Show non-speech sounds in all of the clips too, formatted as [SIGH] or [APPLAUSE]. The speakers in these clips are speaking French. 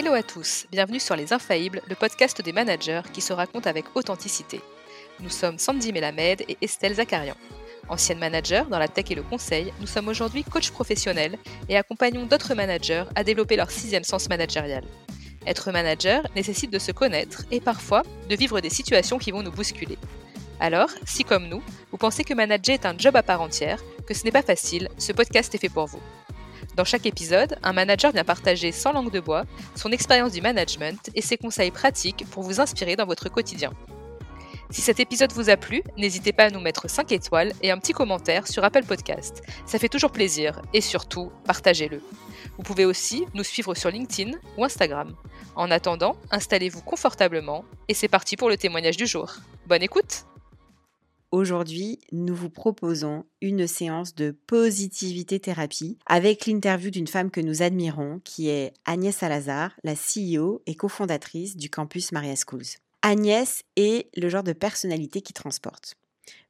Hello à tous, bienvenue sur Les Infaillibles, le podcast des managers qui se raconte avec authenticité. Nous sommes Sandy Melamed et Estelle Zakarian. Anciennes managers dans la tech et le conseil, nous sommes aujourd'hui coachs professionnels et accompagnons d'autres managers à développer leur sixième sens managérial. Être manager nécessite de se connaître et parfois de vivre des situations qui vont nous bousculer. Alors, si comme nous, vous pensez que manager est un job à part entière, que ce n'est pas facile, ce podcast est fait pour vous. Dans chaque épisode, un manager vient partager sans langue de bois son expérience du management et ses conseils pratiques pour vous inspirer dans votre quotidien. Si cet épisode vous a plu, n'hésitez pas à nous mettre 5 étoiles et un petit commentaire sur Apple Podcast. Ça fait toujours plaisir et surtout, partagez-le. Vous pouvez aussi nous suivre sur LinkedIn ou Instagram. En attendant, installez-vous confortablement et c'est parti pour le témoignage du jour. Bonne écoute Aujourd'hui, nous vous proposons une séance de positivité thérapie avec l'interview d'une femme que nous admirons qui est Agnès Salazar, la CEO et cofondatrice du campus Maria Schools. Agnès est le genre de personnalité qui transporte.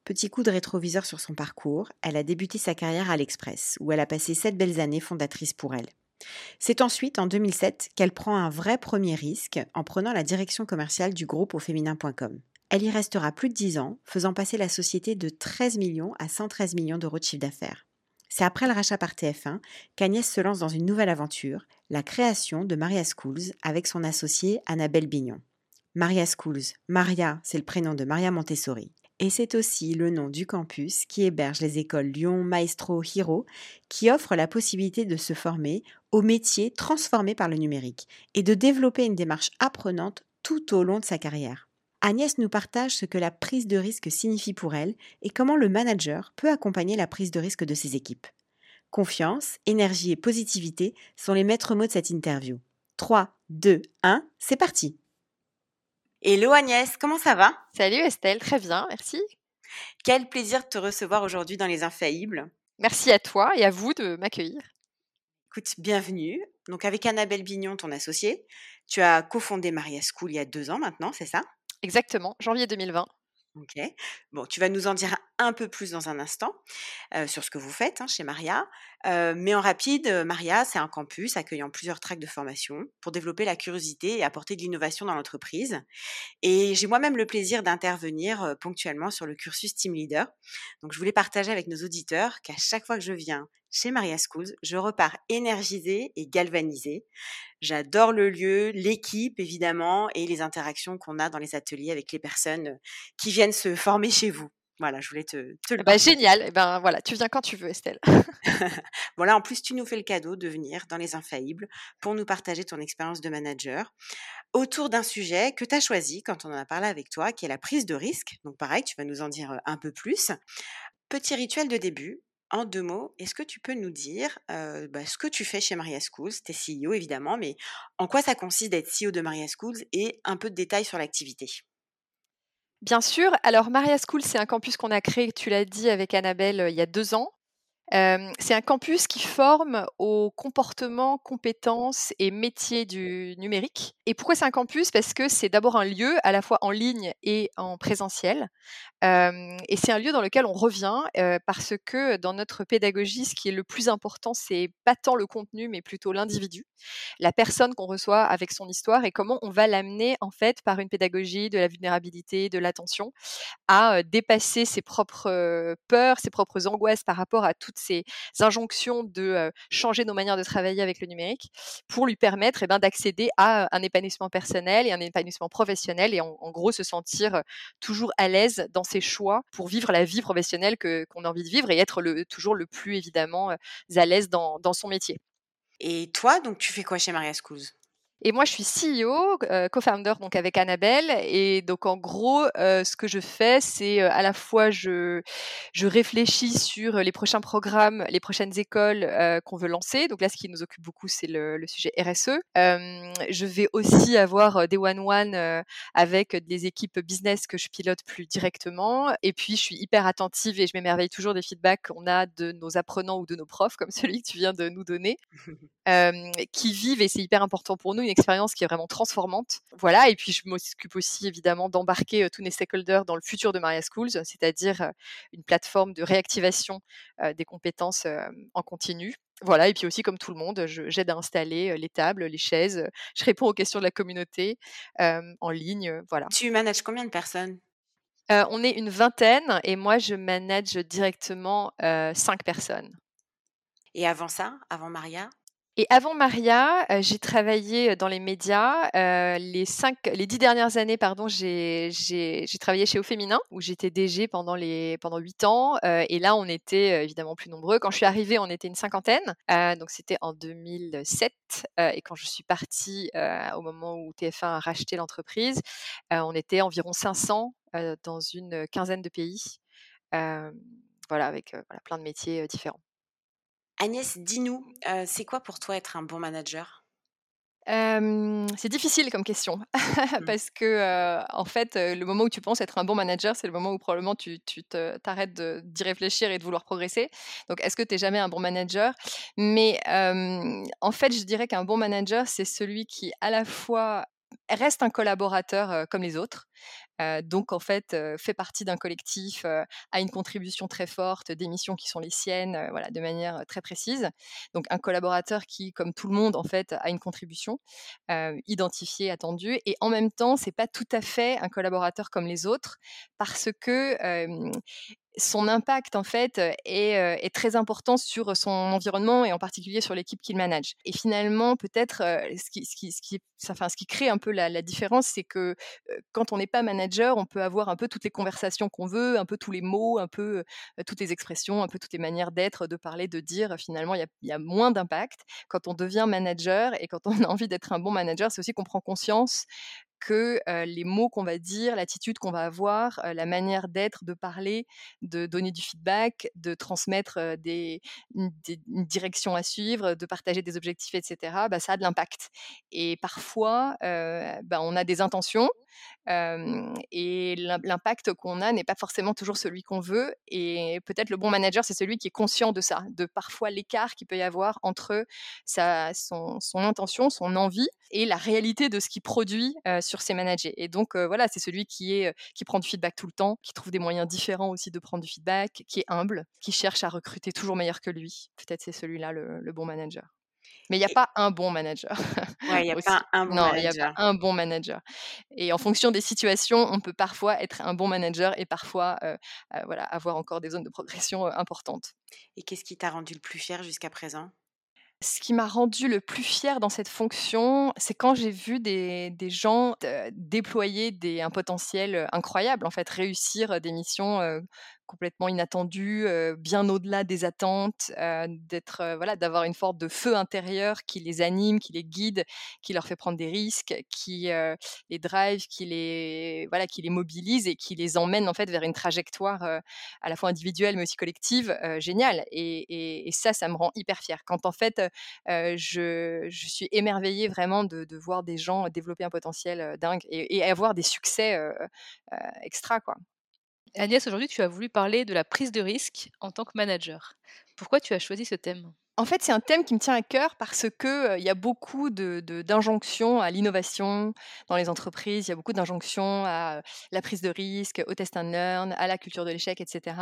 Petit coup de rétroviseur sur son parcours, elle a débuté sa carrière à l'Express, où elle a passé sept belles années fondatrices pour elle. C'est ensuite, en 2007, qu'elle prend un vrai premier risque en prenant la direction commerciale du groupe au féminin.com. Elle y restera plus de 10 ans, faisant passer la société de 13 millions à 113 millions d'euros de chiffre d'affaires. C'est après le rachat par TF1 qu'Agnès se lance dans une nouvelle aventure, la création de Maria Schools avec son associée Annabelle Bignon. Maria Schools, Maria, c'est le prénom de Maria Montessori. Et c'est aussi le nom du campus qui héberge les écoles Lyon, Maestro, Hiro, qui offrent la possibilité de se former aux métiers transformés par le numérique et de développer une démarche apprenante tout au long de sa carrière. Agnès nous partage ce que la prise de risque signifie pour elle et comment le manager peut accompagner la prise de risque de ses équipes. Confiance, énergie et positivité sont les maîtres mots de cette interview. 3, 2, 1, c'est parti Hello Agnès, comment ça va? Salut Estelle, très bien, merci. Quel plaisir de te recevoir aujourd'hui dans Les Infaillibles. Merci à toi et à vous de m'accueillir. Écoute, bienvenue. Donc avec Annabelle Bignon, ton associée, tu as cofondé Maria School il y a deux ans maintenant, c'est ça? Exactement, janvier 2020. Ok. Bon, tu vas nous en dire un peu plus dans un instant sur ce que vous faites hein, chez Maria. mais en rapide, Maria, c'est un campus accueillant plusieurs tracks de formation pour développer la curiosité et apporter de l'innovation dans l'entreprise. Et j'ai moi-même le plaisir d'intervenir ponctuellement sur le cursus Team Leader. Donc, je voulais partager avec nos auditeurs qu'à chaque fois que je viens chez Maria Schools, je repars énergisée et galvanisée. J'adore le lieu, l'équipe évidemment et les interactions qu'on a dans les ateliers avec les personnes qui viennent se former chez vous. Voilà, je voulais te, te le bah, Génial. Et eh ben voilà, tu viens quand tu veux, Estelle. [LAUGHS] voilà, en plus, tu nous fais le cadeau de venir dans Les Infaillibles pour nous partager ton expérience de manager autour d'un sujet que tu as choisi quand on en a parlé avec toi, qui est la prise de risque. Donc pareil, tu vas nous en dire un peu plus. Petit rituel de début. En deux mots, est-ce que tu peux nous dire bah, ce que tu fais chez Maria Schools? Tu es CEO évidemment, mais en quoi ça consiste d'être CEO de Maria Schools et un peu de détails sur l'activité? Bien sûr. Alors, Maria School, c'est un campus qu'on a créé, tu l'as dit, avec Annabelle il y a deux ans. C'est un campus qui forme aux comportements, compétences et métiers du numérique. Et pourquoi c'est un campus? Parce que c'est d'abord un lieu à la fois en ligne et en présentiel, et c'est un lieu dans lequel on revient parce que dans notre pédagogie, ce qui est le plus important, c'est pas tant le contenu, mais plutôt l'individu, la personne qu'on reçoit avec son histoire et comment on va l'amener en fait par une pédagogie de la vulnérabilité, de l'attention, à dépasser ses propres peurs, ses propres angoisses par rapport à ces injonctions de changer nos manières de travailler avec le numérique, pour lui permettre eh ben, d'accéder à un épanouissement personnel et un épanouissement professionnel et en, gros se sentir toujours à l'aise dans ses choix pour vivre la vie professionnelle que, qu'on a envie de vivre et être le, toujours le plus évidemment à l'aise dans, dans son métier. Et toi, donc tu fais quoi chez Maria Schools et moi, je suis CEO, euh, co-founder donc avec Annabelle. Et donc, en gros, euh, ce que je fais, c'est euh, à la fois je je réfléchis sur les prochains programmes, les prochaines écoles qu'on veut lancer. Donc là, ce qui nous occupe beaucoup, c'est le, le, sujet RSE. je vais aussi avoir des one-one avec des équipes business que je pilote plus directement. Et puis, je suis hyper attentive et je m'émerveille toujours des feedbacks qu'on a de nos apprenants ou de nos profs, comme [LAUGHS] celui que tu viens de nous donner, [LAUGHS] qui vivent et c'est hyper important pour nous une expérience qui est vraiment transformante. Voilà, et puis je m'occupe aussi évidemment d'embarquer tous les stakeholders dans le futur de Maria Schools, c'est-à-dire une plateforme de réactivation des compétences en continu. Voilà, et puis aussi comme tout le monde, j'aide à installer les tables, les chaises, je réponds aux questions de la communauté en ligne, voilà. Tu manages combien de personnes? On est une vingtaine et moi je manage directement cinq personnes. Et avant ça, avant Maria? Et avant Maria, j'ai travaillé dans les médias. les cinq, les dix dernières années, pardon, j'ai travaillé chez Au Féminin où j'étais DG pendant huit ans. et là, on était évidemment plus nombreux. Quand je suis arrivée, on était une cinquantaine. donc c'était en 2007. et quand je suis partie au moment où TF1 a racheté l'entreprise, on était environ 500 dans une quinzaine de pays. voilà, avec plein de métiers différents. Agnès, dis-nous, c'est quoi pour toi être un bon manager? C'est difficile comme question [LAUGHS] mmh. parce que en fait, le moment où tu penses être un bon manager, c'est le moment où probablement tu, t'arrêtes d'y réfléchir et de vouloir progresser. Donc, est-ce que tu n'es jamais un bon manager? Mais en fait, je dirais qu'un bon manager, c'est celui qui à la fois reste un collaborateur comme les autres, donc en fait fait partie d'un collectif, a une contribution très forte, des missions qui sont les siennes, voilà, de manière très précise. Donc un collaborateur qui, comme tout le monde en fait, a une contribution identifiée, attendue, et en même temps c'est pas tout à fait un collaborateur comme les autres parce que son impact en fait est, très important sur son environnement et en particulier sur l'équipe qu'il manage. Et finalement, peut-être ce qui, ce, qui, crée un peu la, différence, c'est que quand on n'est pas manager, on peut avoir un peu toutes les conversations qu'on veut, un peu tous les mots, un peu toutes les expressions, un peu toutes les manières d'être, de parler, de dire. Finalement, il y, y a, moins d'impact. Quand on devient manager et quand on a envie d'être un bon manager, c'est aussi qu'on prend conscience que les mots qu'on va dire, l'attitude qu'on va avoir, la manière d'être, de parler, de donner du feedback, de transmettre des, une, à suivre, de partager des objectifs, etc., bah, ça a de l'impact. Et parfois, bah, on a des intentions, et l'impact qu'on a n'est pas forcément toujours celui qu'on veut. Et peut-être le bon manager, c'est celui qui est conscient de ça, de parfois l'écart qu'il peut y avoir entre sa, son, intention, son envie et la réalité de ce qu'il produit ses managers. Et donc voilà, c'est celui qui est qui prend du feedback tout le temps, qui trouve des moyens différents aussi de prendre du feedback, qui est humble, qui cherche à recruter toujours meilleur que lui. Peut-être c'est celui-là le bon manager. Mais il n'y a pas un bon manager. [LAUGHS] Ouais, il n'y a pas un bon non, il n'y a pas un bon manager. Et en fonction des situations, on peut parfois être un bon manager et parfois voilà, avoir encore des zones de progression importantes. Et qu'est-ce qui t'a rendu le plus fier jusqu'à présent? Ce qui m'a rendu le plus fier dans cette fonction, c'est quand j'ai vu des, gens déployer des, un potentiel incroyable, en fait, réussir des missions complètement inattendu, bien au-delà des attentes, d'être voilà, d'avoir une forme de feu intérieur qui les anime, qui les guide, qui leur fait prendre des risques, qui les drive, qui les voilà, qui les mobilise et qui les emmène en fait vers une trajectoire à la fois individuelle mais aussi collective géniale. Et, ça, ça me rend hyper fière. Quand en fait, je, suis émerveillée vraiment de, de, voir des gens développer un potentiel dingue et, et avoir des succès extra quoi. Agnès, aujourd'hui, tu as voulu parler de la prise de risque en tant que manager. Pourquoi tu as choisi ce thème? En fait, c'est un thème qui me tient à cœur parce que il y a beaucoup d'injonctions à l'innovation dans les entreprises. Il y a beaucoup d'injonctions à la prise de risque, au test and learn, à la culture de l'échec, etc.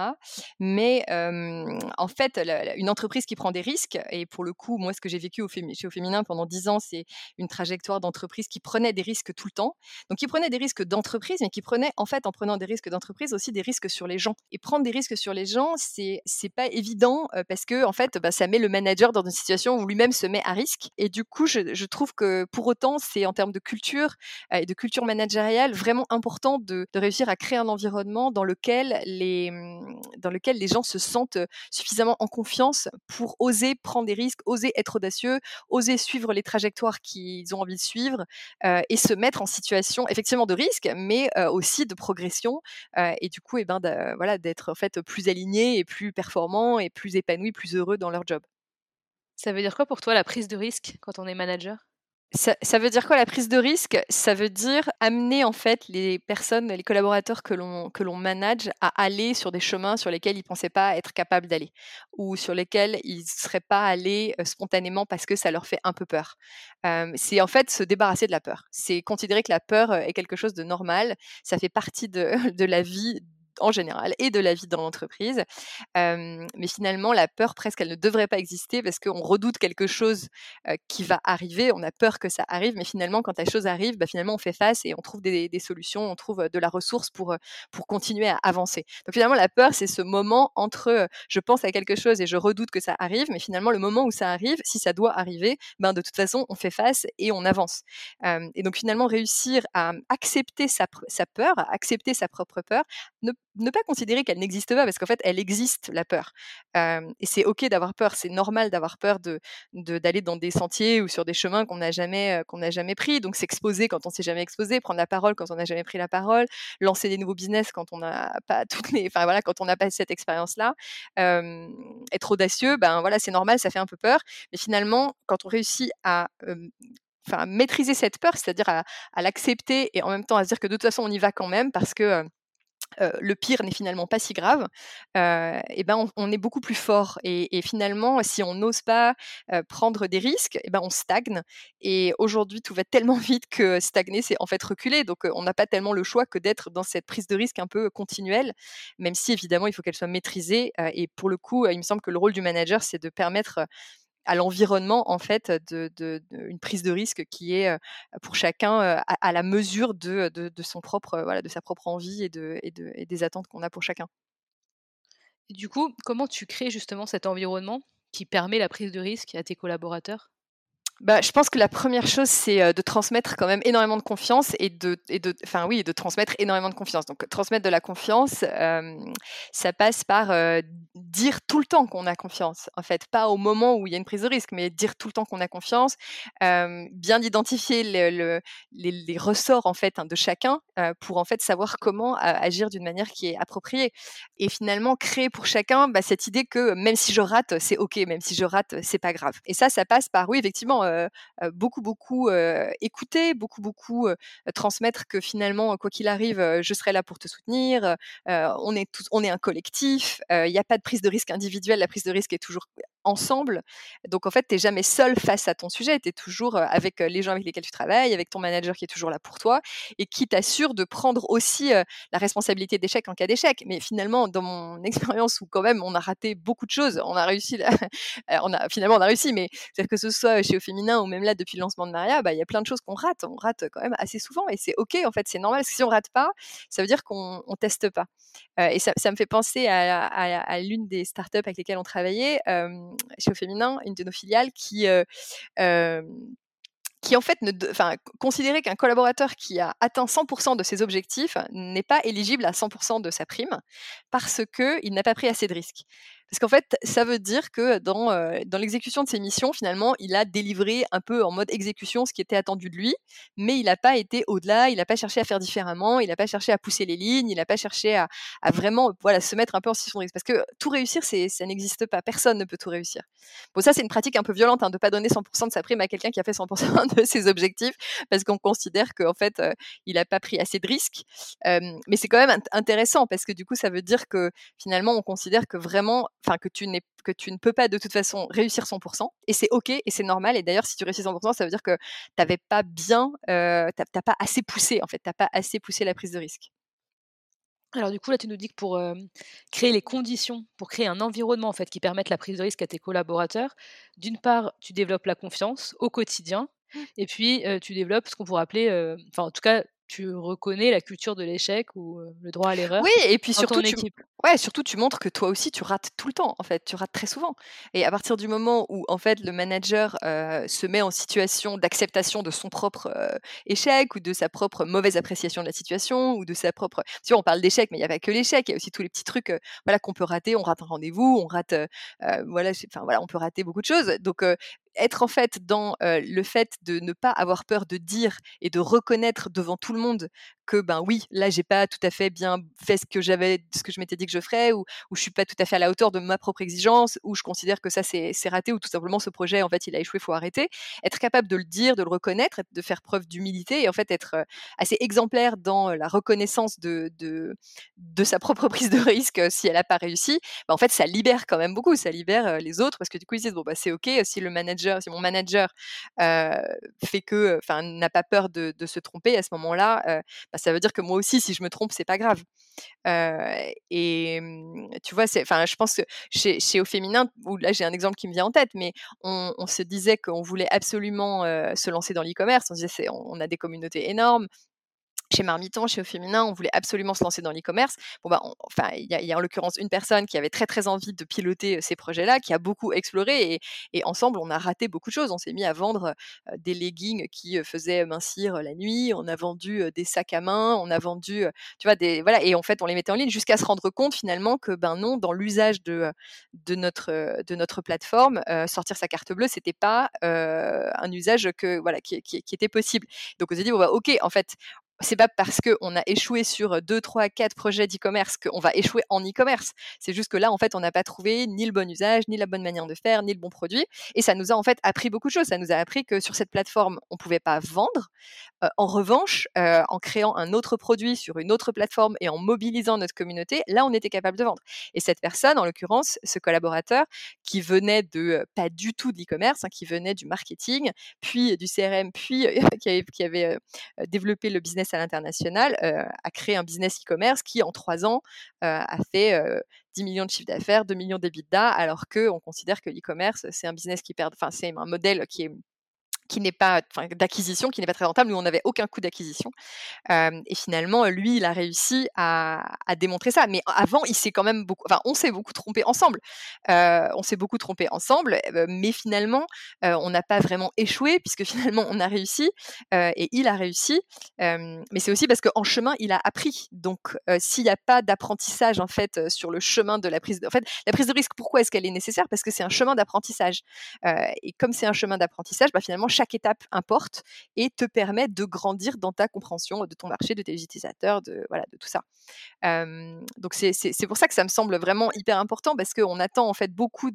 Mais en fait, une entreprise qui prend des risques, et pour le coup, moi, ce que j'ai vécu au chez Féminin pendant dix ans, c'est une trajectoire d'entreprise qui prenait des risques tout le temps. Donc, qui prenait des risques d'entreprise, mais qui prenait, en fait, en prenant des risques d'entreprise, aussi des risques sur les gens. Et prendre des risques sur les gens, c'est c'est pas évident parce que, en fait, bah, ça met le manager dans une situation où lui-même se met à risque. Et du coup, je, trouve que pour autant, c'est en termes de culture euh, et de culture managériale vraiment important de, réussir à créer un environnement dans lequel les, mmh, dans lequel les gens se sentent suffisamment en confiance pour oser prendre des risques, oser être audacieux, oser suivre les trajectoires qu'ils ont envie de suivre euh, et se mettre en situation effectivement de risque, mais euh, aussi de progression. et du coup, et eh ben, voilà, d'être en fait plus alignés et plus performants et plus épanouis, plus heureux dans leur job. Ça veut dire quoi pour toi la prise de risque quand on est manager? Ça, veut dire quoi la prise de risque? Ça veut dire amener en fait les personnes, les collaborateurs que l'on que l'on manage à aller sur des chemins sur lesquels ils pensaient pas être capables d'aller ou sur lesquels ils seraient pas allés euh, spontanément parce que ça leur fait un peu peur. c'est en fait se débarrasser de la peur. C'est considérer que la peur euh, est quelque chose de normal. Ça fait partie de, [LAUGHS] de la vie en général et de la vie dans l'entreprise. mais finalement, la peur, presque, elle ne devrait pas exister parce qu'on redoute quelque chose qui va arriver, on a peur que ça arrive, mais finalement, quand la chose arrive, bah, finalement, on fait face et on trouve des, solutions, on trouve de la ressource pour, pour continuer à avancer. Donc finalement, la peur, c'est ce moment entre je pense à quelque chose et je redoute que ça arrive, mais finalement, le moment où ça arrive, si ça doit arriver, ben, de toute façon, on fait face et on avance. et donc finalement, réussir à accepter sa, sa peur, à accepter sa propre peur, ne, ne pas considérer qu'elle n'existe pas, parce qu'en fait, elle existe, la peur. et c'est OK d'avoir peur, c'est normal d'avoir peur de, d'aller dans des sentiers ou sur des chemins qu'on n'a jamais, jamais pris. Donc s'exposer quand on s'est jamais exposé, prendre la parole quand on n'a jamais pris la parole, lancer des nouveaux business quand on n'a pas [LAUGHS] toutes les, enfin voilà, quand on n'a pas cette expérience-là, être audacieux, ben voilà, c'est normal, ça fait un peu peur. Mais finalement, quand on réussit à enfin, maîtriser cette peur, c'est-à-dire à, à l'accepter et en même temps à se dire que de toute façon on y va quand même parce que le pire n'est finalement pas si grave, et ben on, est beaucoup plus fort. Et, finalement, si on n'ose pas prendre des risques, et ben on stagne. Et aujourd'hui, tout va tellement [LAUGHS] vite que stagner, c'est en fait reculer. Donc, on n'a pas tellement le choix que d'être dans cette prise de risque un peu continuelle, même si évidemment, il faut qu'elle soit maîtrisée. et pour le coup, il me semble que le rôle du manager, c'est de permettre à l'environnement en fait de, une prise de risque qui est pour chacun à, la mesure de, sa propre envie et, de, et, des attentes qu'on a pour chacun. Du coup, comment tu crées justement cet environnement qui permet la prise de risque à tes collaborateurs? Bah, je pense que la première chose, c'est de transmettre quand même énormément de confiance et de, et de, enfin oui, de transmettre énormément de confiance. Donc transmettre de la confiance, ça passe par dire tout le temps qu'on a confiance. En fait, pas au moment où il y a une prise de risque, mais dire tout le temps qu'on a confiance, bien identifier le, les, ressorts en fait hein, de chacun pour en fait savoir comment agir d'une manière qui est appropriée. Et finalement créer pour chacun bah, cette idée que même si je rate, c'est ok, même si je rate, c'est pas grave. Et ça, ça passe par oui, effectivement beaucoup, beaucoup écouter, beaucoup, beaucoup transmettre que finalement, quoi qu'il arrive, je serai là pour te soutenir. on est on est un collectif. Il n'y a pas de prise de risque individuelle. La prise de risque est toujours ensemble. Donc en fait, tu n'es jamais seul face à ton sujet, tu es toujours avec les gens avec lesquels tu travailles, avec ton manager qui est toujours là pour toi et qui t'assure de prendre aussi la responsabilité d'échec en cas d'échec. Mais finalement, dans mon [LAUGHS] expérience où quand même on a raté beaucoup de choses, on a réussi, [LAUGHS] on a finalement on a réussi, mais c'est que ce soit chez Au Féminin ou même là depuis le lancement de Maria, bah, il y a plein de choses qu'on rate, on rate quand même assez souvent et c'est ok en fait, c'est normal. Si on rate pas, ça veut dire qu'on on teste pas. et ça, me fait penser à, l'une des startups avec lesquelles on travaillait chez Au Féminin, une de nos filiales, qui qui en fait ne, qu'un collaborateur qui a atteint 100% de ses objectifs n'est pas éligible à 100% de sa prime parce qu'il n'a pas pris assez de risques. Parce qu'en fait, ça veut dire que dans, dans l'exécution de ses missions, finalement, il a délivré un peu en mode exécution ce qui était attendu de lui, mais il n'a pas été au-delà, il n'a pas cherché à faire différemment, il n'a pas cherché à pousser les lignes, il n'a pas cherché à, vraiment voilà, se mettre un peu en situation de risque. Parce que tout réussir, ça n'existe pas. Personne ne peut tout réussir. Bon, ça, c'est une pratique un peu violente hein, de ne pas donner 100% de sa prime à quelqu'un qui a fait 100% de ses objectifs, parce qu'on considère qu'en fait, il n'a pas pris assez de risques. mais c'est quand même intéressant, parce que du coup, ça veut dire que finalement, on considère que vraiment enfin que tu que tu ne peux pas de toute façon réussir 100%, et c'est ok et c'est normal. Et d'ailleurs, si tu réussis 100%, ça veut dire que tu n'avais pas bien, euh, t'as pas assez poussé en fait, t'as pas assez poussé la prise de risque. Alors du coup, là, tu nous dis que pour créer les conditions, pour créer un environnement en fait qui permette la prise de risque à tes collaborateurs, d'une part, tu développes la confiance au quotidien, mmh. et puis tu développes ce qu'on pourrait appeler, enfin en tout cas, tu reconnais la culture de l'échec ou le droit à l'erreur. Oui, et puis surtout, tu, ouais, surtout tu montres que toi aussi tu rates tout le temps. En fait, tu rates très souvent. Et à partir du moment où en fait le manager se met en situation d'acceptation de son propre échec ou de sa propre mauvaise appréciation de la situation ou de sa propre, tu vois, on parle d'échec, mais il n'y a pas que l'échec. Il y a aussi tous les petits trucs, voilà, qu'on peut rater. On rate un rendez-vous, on rate, voilà, enfin voilà, on peut rater beaucoup de choses. Donc être en fait dans le fait de ne pas avoir peur de dire et de reconnaître devant tout le monde que ben oui, là j'ai pas tout à fait bien fait ce que j'avais, ce que je m'étais dit que je ferais, ou, ou je suis pas tout à fait à la hauteur de ma propre exigence, ou je considère que ça c'est raté, ou tout simplement ce projet en fait il a échoué, faut arrêter. Être capable de le dire, de le reconnaître, de faire preuve d'humilité et en fait être assez exemplaire dans la reconnaissance de, de, de sa propre [LAUGHS] prise de risque si elle a pas réussi, ben, en fait ça libère quand même beaucoup, ça libère les autres parce que du coup ils disent bon bah c'est ok si le manager si mon manager fait que, enfin, n'a pas peur de, se tromper à ce moment-là, bah, ça veut dire que moi aussi, si je me trompe, c'est pas grave. et mmh, tu vois, enfin, je pense que chez, Au Féminin, là j'ai un exemple qui me vient en tête, mais on, se disait qu'on voulait absolument se lancer dans l'e-commerce. On disait, on a des communautés énormes, chez Marmiton, chez Au Féminin, on voulait absolument se lancer dans l'e-commerce. Bon, bah, enfin, il y, a en l'occurrence une personne qui avait très très envie de piloter ces projets-là, qui a beaucoup exploré et, ensemble, on a raté beaucoup de choses. On s'est mis à vendre des leggings qui faisaient mincir la nuit, on a vendu des sacs à main, on a vendu, tu vois, des voilà, et en fait, on les mettait en ligne jusqu'à se rendre compte finalement que ben non, dans l'usage de de notre de notre plateforme, sortir sa carte bleue, c'était pas un usage que voilà qui, qui, était possible. Donc on s'est dit bon bah ok, en fait, c'est pas parce qu'on a échoué sur 2, 3, 4 projets d'e-commerce qu'on va échouer en e-commerce. C'est juste que là, en fait, on n'a pas trouvé ni le bon usage, ni la bonne manière de faire, ni le bon produit. Et ça nous a en fait appris beaucoup de choses. Ça nous a appris que sur cette plateforme, on ne pouvait pas vendre. en revanche, en créant un autre produit sur une autre plateforme et en mobilisant notre communauté, là, on était capable de vendre. Et cette personne, en l'occurrence, ce collaborateur, qui venait de pas du tout de l'e-commerce, hein, qui venait du marketing, puis du CRM, puis [LAUGHS] qui avait développé le business à l'international, a créé un business e-commerce qui, en trois ans, a fait 10 millions de chiffre d'affaires, 2 millions d'EBITDA, alors qu'on considère que l'e-commerce, c'est un business qui perd, enfin, c'est un modèle qui est qui n'est pas d'acquisition, qui n'est pas très rentable. Nous, on n'avait aucun coût d'acquisition. et finalement, lui, il a réussi à, démontrer ça. Mais avant, il s'est quand même beaucoup, enfin, on s'est beaucoup trompé ensemble. on s'est beaucoup trompé ensemble, mais finalement, on n'a pas vraiment échoué puisque [LAUGHS] finalement, on a réussi et il a réussi. mais c'est aussi parce qu'en chemin, il a appris. Donc, s'il n'y a pas d'apprentissage en fait sur le chemin de la prise, de... en fait, la prise de risque, pourquoi est-ce qu'elle est nécessaire? Parce que c'est un chemin d'apprentissage. et comme c'est un chemin d'apprentissage, bah, finalement chaque étape importe et te permet de grandir dans ta compréhension de ton marché, de tes utilisateurs, de, voilà, de tout ça. donc c'est pour ça que ça me semble vraiment hyper important parce qu'on attend en fait beaucoup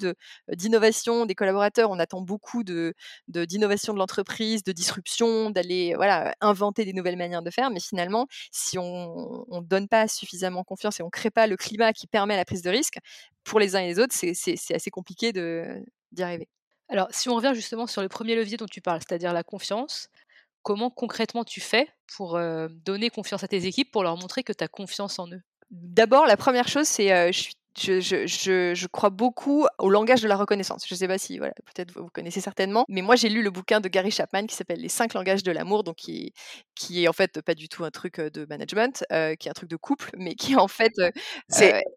d'innovation des collaborateurs, on attend beaucoup de d'innovation de, l'entreprise, de disruption, d'aller voilà inventer des nouvelles manières de faire. Mais finalement, si on ne donne pas suffisamment confiance et on ne crée pas le climat qui permet la prise de risque, pour les uns et les autres, c'est assez compliqué d'y arriver. Alors, si on revient justement sur le premier levier dont tu parles, c'est-à-dire la confiance, comment concrètement tu fais pour donner confiance à tes équipes, pour leur montrer que tu as confiance en eux? D'abord, la première chose, c'est suis je, je, je, je, crois beaucoup au langage de la reconnaissance. Je ne sais pas si, voilà, peut-être vous, connaissez certainement, mais moi j'ai lu le bouquin de Gary Chapman qui s'appelle Les cinq langages de l'amour, donc qui, qui est en fait pas du tout un truc de management, euh, qui est un truc de couple, [LAUGHS] mais qui en fait. Euh,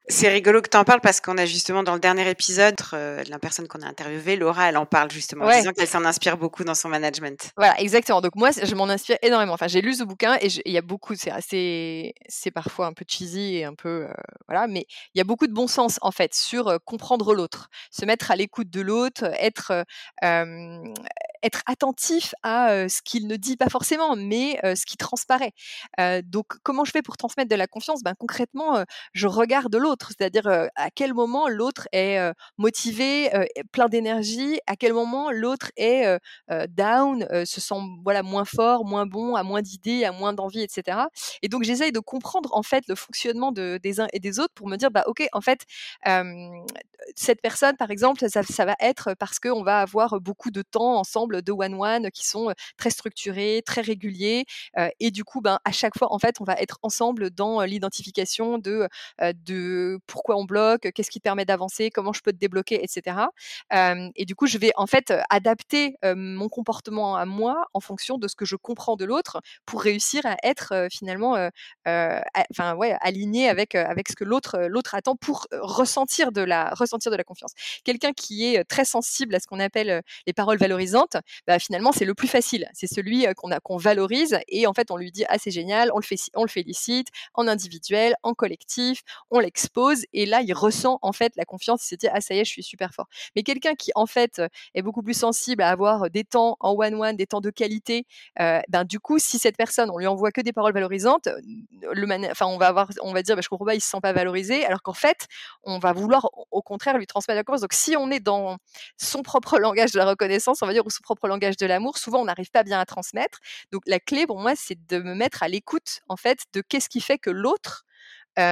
c'est rigolo que tu en parles parce qu'on a justement dans le dernier épisode, euh, la personne qu'on a interviewée, Laura, elle en parle justement, en disant qu'elle s'en inspire beaucoup dans son management. Voilà, exactement. Donc moi, je m'en inspire énormément. Enfin, j'ai lu ce bouquin et il y a beaucoup, c'est assez, c'est parfois un peu cheesy et un peu, voilà, mais il y a beaucoup de bons sens en fait sur comprendre l'autre, se mettre à l'écoute de l'autre, être être attentif à ce qu'il ne dit pas forcément, mais ce qui transparaît. donc, comment je fais pour transmettre de la confiance? Ben, Concrètement, je regarde l'autre, c'est-à-dire à quel moment l'autre est motivé, plein d'énergie, à quel moment l'autre est down, se sent voilà moins fort, moins bon, a moins d'idées, a moins d'envie, etc. Et donc, j'essaye de comprendre en fait le fonctionnement de, des uns et des autres pour me dire, bah ok, en fait, cette personne, par exemple, ça, ça va être parce qu'on va avoir beaucoup de temps ensemble de one-one qui sont très structurés, très réguliers. et du coup, ben, à chaque fois, en fait, on va être ensemble dans l'identification de, de pourquoi on bloque, qu'est-ce qui permet d'avancer, comment je peux te débloquer, etc. et du coup, je vais en fait adapter mon comportement à moi en fonction de ce que je comprends de l'autre pour réussir à être finalement enfin, ouais, aligné avec, avec ce que l'autre l'autre attend pour ressentir de la ressentir de la confiance. Quelqu'un qui est très sensible à ce qu'on appelle les paroles valorisantes, bah, finalement c'est le plus facile. C'est celui qu'on a valorise et en fait on lui dit ah c'est génial, on le fait on le félicite en individuel, en collectif, on l'expose et là il ressent en fait la confiance, il se dit ah ça y est je suis super fort. Mais quelqu'un qui en fait est beaucoup plus sensible à avoir des temps en one one, des temps de qualité, ben du coup si cette personne on lui envoie que des paroles valorisantes, enfin on va avoir on va dire bah, je comprends pas il se sent pas valorisé alors qu'en fait on va vouloir au contraire lui transmettre la confiance. Donc si on est dans son propre [LAUGHS] langage de la reconnaissance, on va dire, ou son propre langage de l'amour, souvent on n'arrive pas bien à transmettre. Donc la clé pour moi, c'est de me mettre à l'écoute en fait de qu'est-ce qui fait que l'autre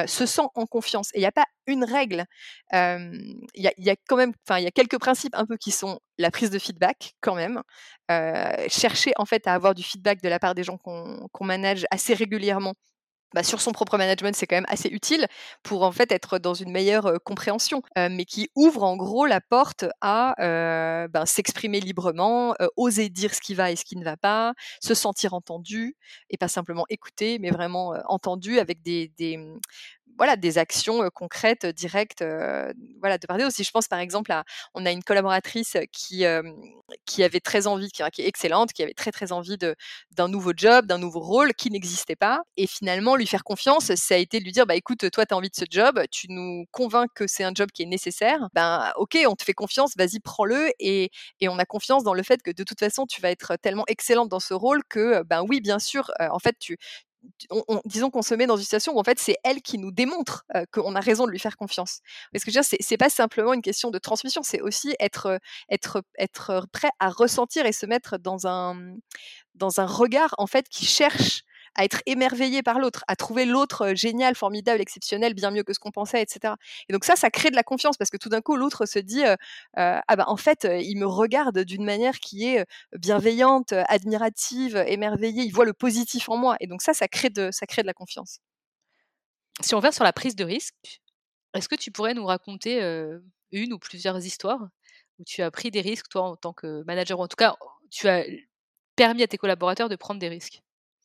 se sent en confiance. Et il n'y a pas une règle. Il y, a, quand même, enfin, il y a quelques principes un peu qui sont la prise de feedback quand même. chercher en fait à avoir du feedback de la part des gens qu'on manage assez régulièrement bah, sur son propre management, c'est quand même assez utile pour en fait être dans une meilleure compréhension, mais qui ouvre en gros la porte à ben, s'exprimer librement, oser dire ce qui va et ce qui ne va pas, se sentir entendu et pas simplement écouté, mais vraiment entendu avec des, mmh, voilà, des actions concrètes, directes, voilà, de parler aussi. Je pense par exemple à, on a une collaboratrice qui, qui avait très envie, qui, qui, est excellente, qui avait très très envie d'un nouveau job, d'un nouveau rôle qui n'existait pas. Et finalement, lui faire confiance, ça a été de lui dire, bah écoute, toi, tu as envie de ce job, tu nous convaincs que c'est un job qui est nécessaire. Ben ok, on te fait confiance, vas-y, prends-le. Et, et, on a confiance dans le fait que de toute façon, tu vas être tellement excellente dans ce rôle que, ben oui, bien sûr, en fait, tu, disons qu'on se met dans une situation où en fait c'est elle qui nous démontre qu'on a raison de lui faire confiance. Parce que je c'est pas simplement une question de transmission, c'est aussi être, être, être prêt à ressentir et se mettre dans un, dans un regard en fait qui cherche à être émerveillé par l'autre, à trouver l'autre génial, formidable, exceptionnel, bien mieux que ce qu'on pensait, etc. Et donc ça, ça crée de la confiance parce que tout d'un coup, l'autre se dit ah ben en fait, il me regarde d'une manière qui est bienveillante, admirative, émerveillée. Il voit le positif en moi. Et donc ça, ça crée de, ça crée de la confiance. Si on va sur la prise de risque, est-ce que tu pourrais nous raconter une ou plusieurs histoires où tu as pris des risques, toi, en tant que manager, ou en tout cas, tu as permis à tes collaborateurs de prendre des risques?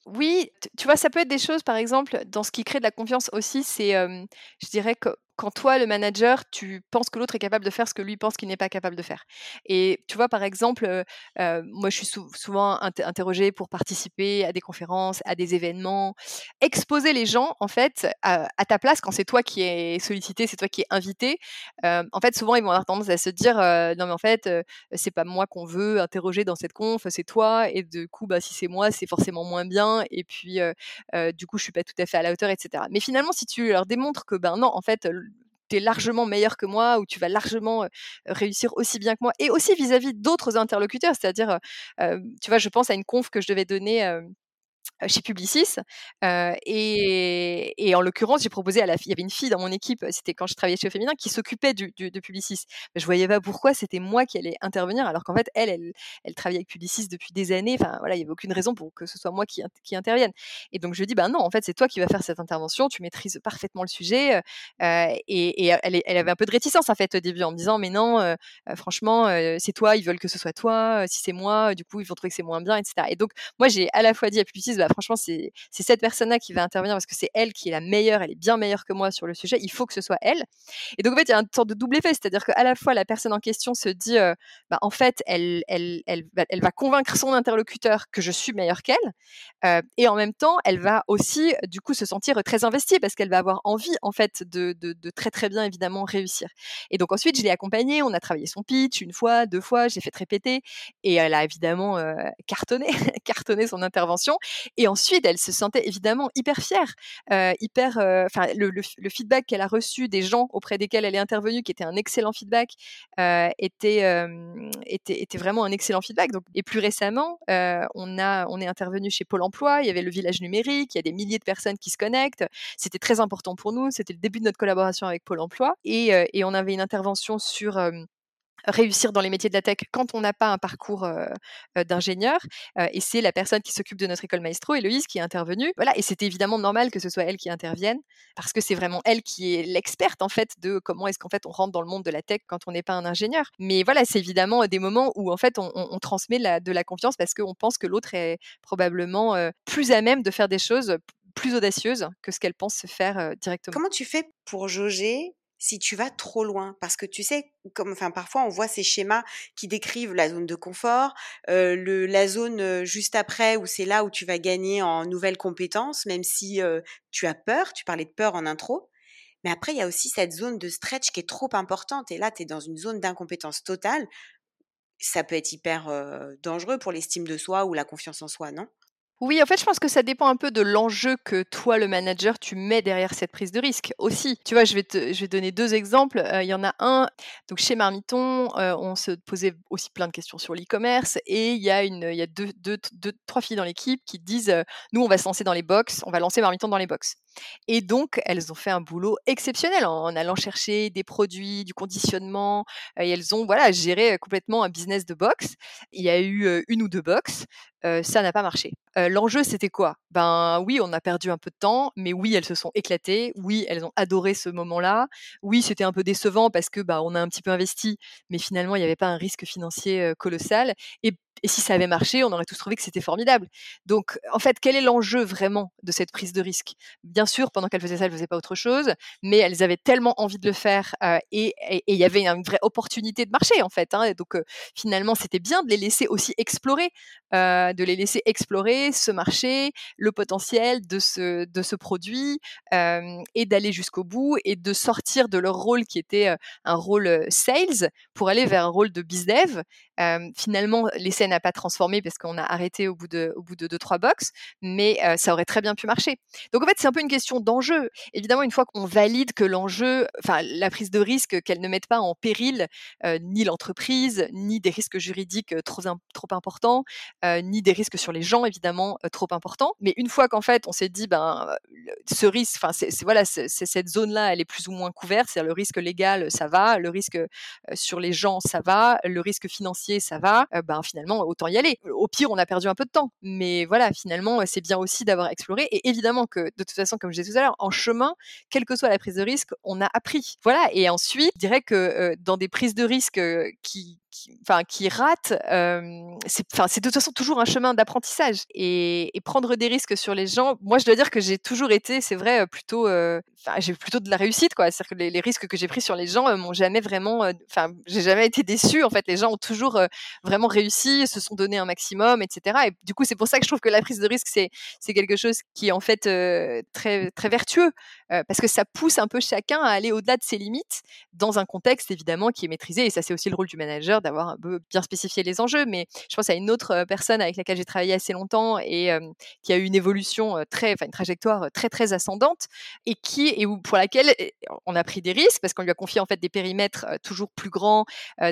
Oui, tu vois, ça peut être des choses, par exemple, dans ce qui crée de la confiance aussi, c'est, je dirais que quand toi, le manager, tu penses que l'autre est capable de faire ce que lui pense qu'il n'est pas capable de faire. Et tu vois, par exemple, moi, je suis souvent interrogée pour participer à des conférences, à des événements, exposer les gens, en fait, à, ta place, quand c'est toi qui es sollicité, c'est toi qui es invité. En fait, souvent, ils vont avoir tendance à se dire, non, mais en fait, c'est pas moi qu'on veut interroger dans cette conf, c'est toi. Et du coup, bah, si c'est moi, c'est forcément moins bien. Et puis, du coup, je suis pas tout à fait à la hauteur, etc. Mais finalement, si tu leur démontres que, ben non, en fait, tu es largement meilleur que moi ou tu vas largement réussir aussi bien que moi et aussi vis-à-vis d'autres interlocuteurs. C'est-à-dire, tu vois, je pense à une conf que je devais donner chez Publicis. et, en l'occurrence, j'ai proposé à la fille, il y avait une fille dans mon équipe, c'était quand je travaillais chez Féminin, qui s'occupait du, de Publicis. Mais je voyais pas pourquoi c'était moi qui allais intervenir, alors qu'en fait, elle, elle, elle, travaillait avec Publicis depuis des années. Enfin, voilà, il n'y avait aucune raison pour que ce soit moi qui, qui intervienne. Et donc, je dis, ben non, en fait, c'est toi qui vas faire cette intervention, tu maîtrises parfaitement le sujet. et, elle, elle, avait un peu de réticence, en fait, au début, en me disant, mais non, franchement, c'est toi, ils veulent que ce soit toi. Si c'est moi, du coup, ils vont trouver que c'est moins bien, etc. Et donc, moi, j'ai à la fois dit à Publicis, bah, franchement, c'est cette personne-là qui va intervenir parce que c'est elle qui est la meilleure, elle est bien meilleure que moi sur le sujet, il faut que ce soit elle. Et donc, en fait, il y a une sorte de double effet, c'est-à-dire qu'à la fois, la personne en question se dit, euh, bah, en fait, elle, elle, elle, elle, va convaincre son interlocuteur que je suis meilleure qu'elle, euh, et en même temps, elle va aussi, du coup, se sentir très investie parce qu'elle va avoir envie, en fait, de, très, très bien, évidemment, réussir. Et donc, ensuite, je l'ai accompagnée, on a travaillé son pitch une fois, deux fois, j'ai fait répéter, et elle a évidemment euh, cartonné, [LAUGHS] cartonné son intervention. Et ensuite, elle se sentait évidemment hyper fière, euh, hyper. Euh, enfin, le, feedback qu'elle a reçu des gens auprès desquels elle est intervenue, qui était un excellent feedback, euh, était, était, était vraiment un excellent feedback. Donc, et plus récemment, on a on est intervenu chez Pôle Emploi. Il y avait le village numérique. Il y a des milliers de personnes qui se connectent. C'était très important pour nous. C'était le début de notre collaboration avec Pôle Emploi. Et, et on avait une intervention sur réussir dans les métiers de la tech quand on n'a pas un parcours d'ingénieur. et c'est la personne qui s'occupe de notre école maestro, Héloïse, qui est intervenue. Voilà, et c'était évidemment normal que ce soit elle qui intervienne, parce que c'est vraiment elle qui est l'experte en fait de comment est-ce qu'en fait on rentre dans le monde de la tech quand on n'est pas un ingénieur. Mais voilà, c'est évidemment des moments où en fait on, transmet de la confiance parce qu'on pense que l'autre est probablement plus à même de faire des choses plus audacieuses que ce qu'elle pense se faire directement. Comment tu fais pour jauger si tu vas trop loin. Parce que tu sais, comme, enfin, parfois on voit ces schémas qui décrivent la zone de confort, le, la zone juste après où c'est là où tu vas gagner en nouvelles compétences, même si tu as peur. Tu parlais de peur en intro. Mais après, il y a aussi cette zone de stretch qui est trop importante. Et là, tu es dans une zone d'incompétence totale. Ça peut être hyper dangereux pour l'estime de soi ou la confiance en soi, non? Oui, en fait, je pense que ça dépend un peu de l'enjeu que toi, le manager, tu mets derrière cette prise de risque aussi. Tu vois, je vais te, donner deux exemples. Euh, il y en a un, donc chez Marmiton, euh, on se posait aussi plein de questions sur l'e-commerce et il y a une, il y a deux, deux, deux trois filles dans l'équipe qui disent, euh, nous, on va se lancer dans les box, on va lancer Marmiton dans les box. Et donc, elles ont fait un boulot exceptionnel en, allant chercher des produits, du conditionnement, et elles ont voilà géré complètement un business de box. Il y a eu une ou deux box, ça n'a pas marché. L'enjeu, c'était quoi? Ben oui, on a perdu un peu de temps, mais oui, elles se sont éclatées. Oui, elles ont adoré ce moment-là. Oui, c'était un peu décevant parce que bah on a un petit peu investi, mais finalement, il n'y avait pas un risque financier colossal. Et et si ça avait marché, on aurait tous trouvé que c'était formidable. Donc, en fait, quel est l'enjeu vraiment de cette prise de risque? Bien sûr, pendant qu'elles faisaient ça, elles ne faisaient pas autre chose, mais elles avaient tellement envie de le faire euh, et il y avait une vraie opportunité de marché, en fait. Hein, donc, euh, finalement, c'était bien de les laisser aussi explorer, euh, de les laisser explorer ce marché, le potentiel de ce, de ce produit et d'aller jusqu'au bout et de sortir de leur rôle qui était un rôle sales pour aller vers un rôle de bizdev. finalement, n'a pas transformé parce qu'on a arrêté au bout de, au bout de deux, trois box, mais ça aurait très bien pu marcher. Donc en fait, c'est un peu une question d'enjeu. Évidemment, une fois qu'on valide que l'enjeu, enfin la prise de risque, qu'elle ne mette pas en péril ni l'entreprise, ni des risques juridiques trop, trop importants, ni des risques sur les gens, évidemment, trop importants. Mais une fois qu'en fait, on s'est dit, ben, ce risque, enfin, c'est voilà, c'est cette zone-là, elle est plus ou moins couverte, c'est-à-dire le risque légal, ça va, le risque sur les gens, ça va, le risque financier, ça va, ben finalement, autant y aller. Au pire, on a perdu un peu de temps. Mais voilà, finalement, c'est bien aussi d'avoir exploré. Et évidemment que, de toute façon, comme je disais tout à l'heure, en chemin, quelle que soit la prise de risque, on a appris. Voilà. Et ensuite, je dirais que dans des prises de risque qui, enfin, qui rate, c'est, de toute façon toujours un chemin d'apprentissage. Et, prendre des risques sur les gens, moi, je dois dire que j'ai toujours été, c'est vrai, plutôt, j'ai plutôt de la réussite, quoi. C'est-à-dire que les, risques que j'ai pris sur les gens m'ont jamais vraiment, enfin, j'ai jamais été déçue. En fait, les gens ont toujours vraiment réussi, se sont donné un maximum, etc. Et du coup, c'est pour ça que je trouve que la prise de risque, c'est, quelque chose qui est en fait très vertueux parce que ça pousse un peu chacun à aller au-delà de ses limites dans un contexte évidemment qui est maîtrisé. Et ça, c'est aussi le rôle du manager d'avoir un peu bien spécifié les enjeux. Mais je pense à une autre personne avec laquelle j'ai travaillé assez longtemps et qui a eu une évolution très, enfin une trajectoire très très ascendante et qui et pour laquelle on a pris des risques parce qu'on lui a confié en fait des périmètres toujours plus grands,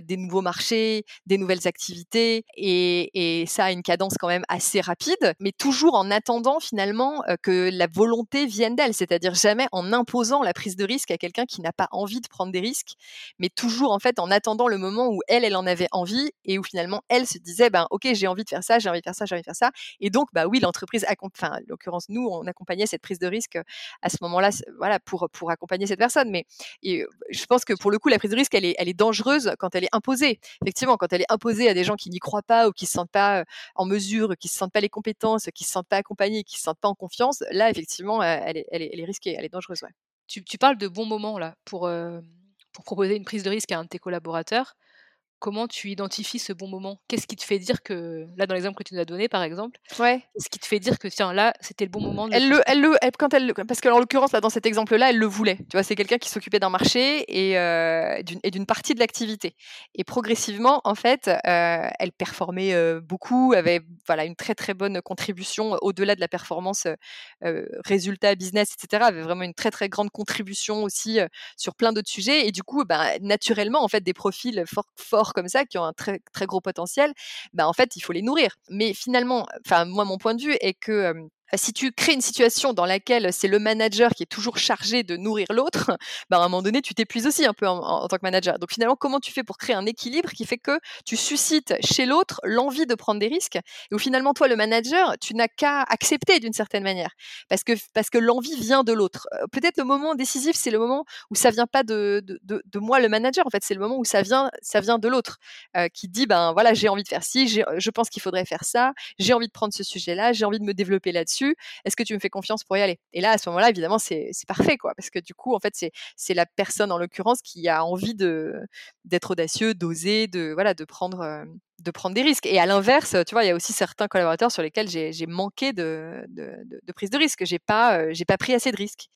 des nouveaux marchés, des nouvelles activités et, et, ça a une cadence quand même assez rapide, mais toujours en attendant finalement que la volonté vienne d'elle, c'est-à-dire jamais en imposant la prise de risque à quelqu'un qui n'a pas envie de prendre des risques, mais toujours en fait en attendant le moment où elle, elle en avait envie et où finalement elle se disait ben ok j'ai envie de faire ça, j'ai envie de faire ça, j'ai envie de faire ça. Et donc bah oui l'entreprise enfin en l'occurrence nous on accompagnait cette prise de risque à ce moment-là voilà pour pour accompagner cette personne. Mais je pense que pour le coup la prise de risque elle est elle est dangereuse quand elle est imposée. Effectivement quand elle est imposée à des gens qui n'y croient pas ou qui se sentent pas en mesure, qui se sentent pas les compétences, qui se sentent pas accompagnés, qui se sentent pas en confiance là effectivement elle est, elle est, risquée, Tu, tu parles de bons moments là pour pour proposer une prise de risque à un de tes collaborateurs comment tu identifies ce bon moment? Qu'est-ce qui te fait dire que, là, dans l'exemple que tu nous as donné, par exemple, ouais. qu'est-ce qui te fait dire que, tiens, là, c'était le bon moment elle le, elle le, quand elle, Parce qu'en l'occurrence, là, dans cet exemple-là, elle le voulait. Tu vois, c'est quelqu'un qui s'occupait d'un marché et, euh, d'une partie de l'activité. Et progressivement, en fait, euh, elle performait euh, beaucoup, avait voilà, une très, très bonne contribution au-delà de la performance résultat, business, etc. avait vraiment une très, très grande contribution aussi sur plein d'autres sujets. Et du coup, bah, naturellement, en fait, des profils forts, comme ça, qui ont un très, très gros potentiel, bah, en fait, il faut les nourrir. Mais finalement, moi, mon point de vue est que si tu crées une situation dans laquelle c'est le manager qui est toujours chargé de nourrir l'autre, [LAUGHS] bah à un moment donné, tu t'épuises aussi un peu en, tant que manager. Donc finalement, comment tu fais pour créer un équilibre qui fait que tu suscites chez l'autre l'envie de prendre des risques et où finalement, toi, le manager, tu n'as qu'à accepter d'une certaine manière? Parce que, parce que l'envie vient de l'autre. Euh, peut-être le moment décisif, c'est le moment où ça vient pas de, de, de, moi, le manager. En fait, c'est le moment où ça vient, ça vient de l'autre euh, qui dit, ben voilà, j'ai envie de faire ci, je pense qu'il faudrait faire ça, j'ai envie de prendre ce sujet-là, j'ai envie de me développer là-dessus est-ce que tu me fais confiance pour y aller? Et là, à ce moment-là, évidemment, c'est parfait, quoi, parce que du coup, en fait, c'est la personne en l'occurrence qui a envie d'être audacieux, d'oser, de voilà, de prendre euh, de des risques. Et à l'inverse, tu vois, il y a aussi certains collaborateurs sur lesquels j'ai manqué de, prise de risque. J'ai pas, euh, pas pris assez de risques.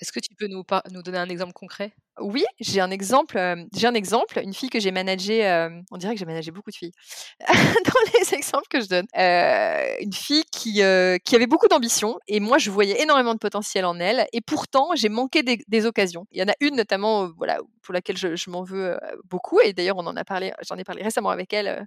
Est-ce que tu peux nous donner un exemple concret? Oui, j'ai un exemple, j'ai un exemple, une fille que j'ai managée, on dirait que j'ai managé beaucoup de filles [LAUGHS] dans les exemples que je donne. une fille qui, qui avait beaucoup d'ambition et moi je voyais énormément de potentiel en elle et pourtant j'ai manqué des, occasions. Il y en a une notamment voilà, pour laquelle je, m'en veux beaucoup et d'ailleurs on en a parlé, j'en ai parlé récemment avec elle,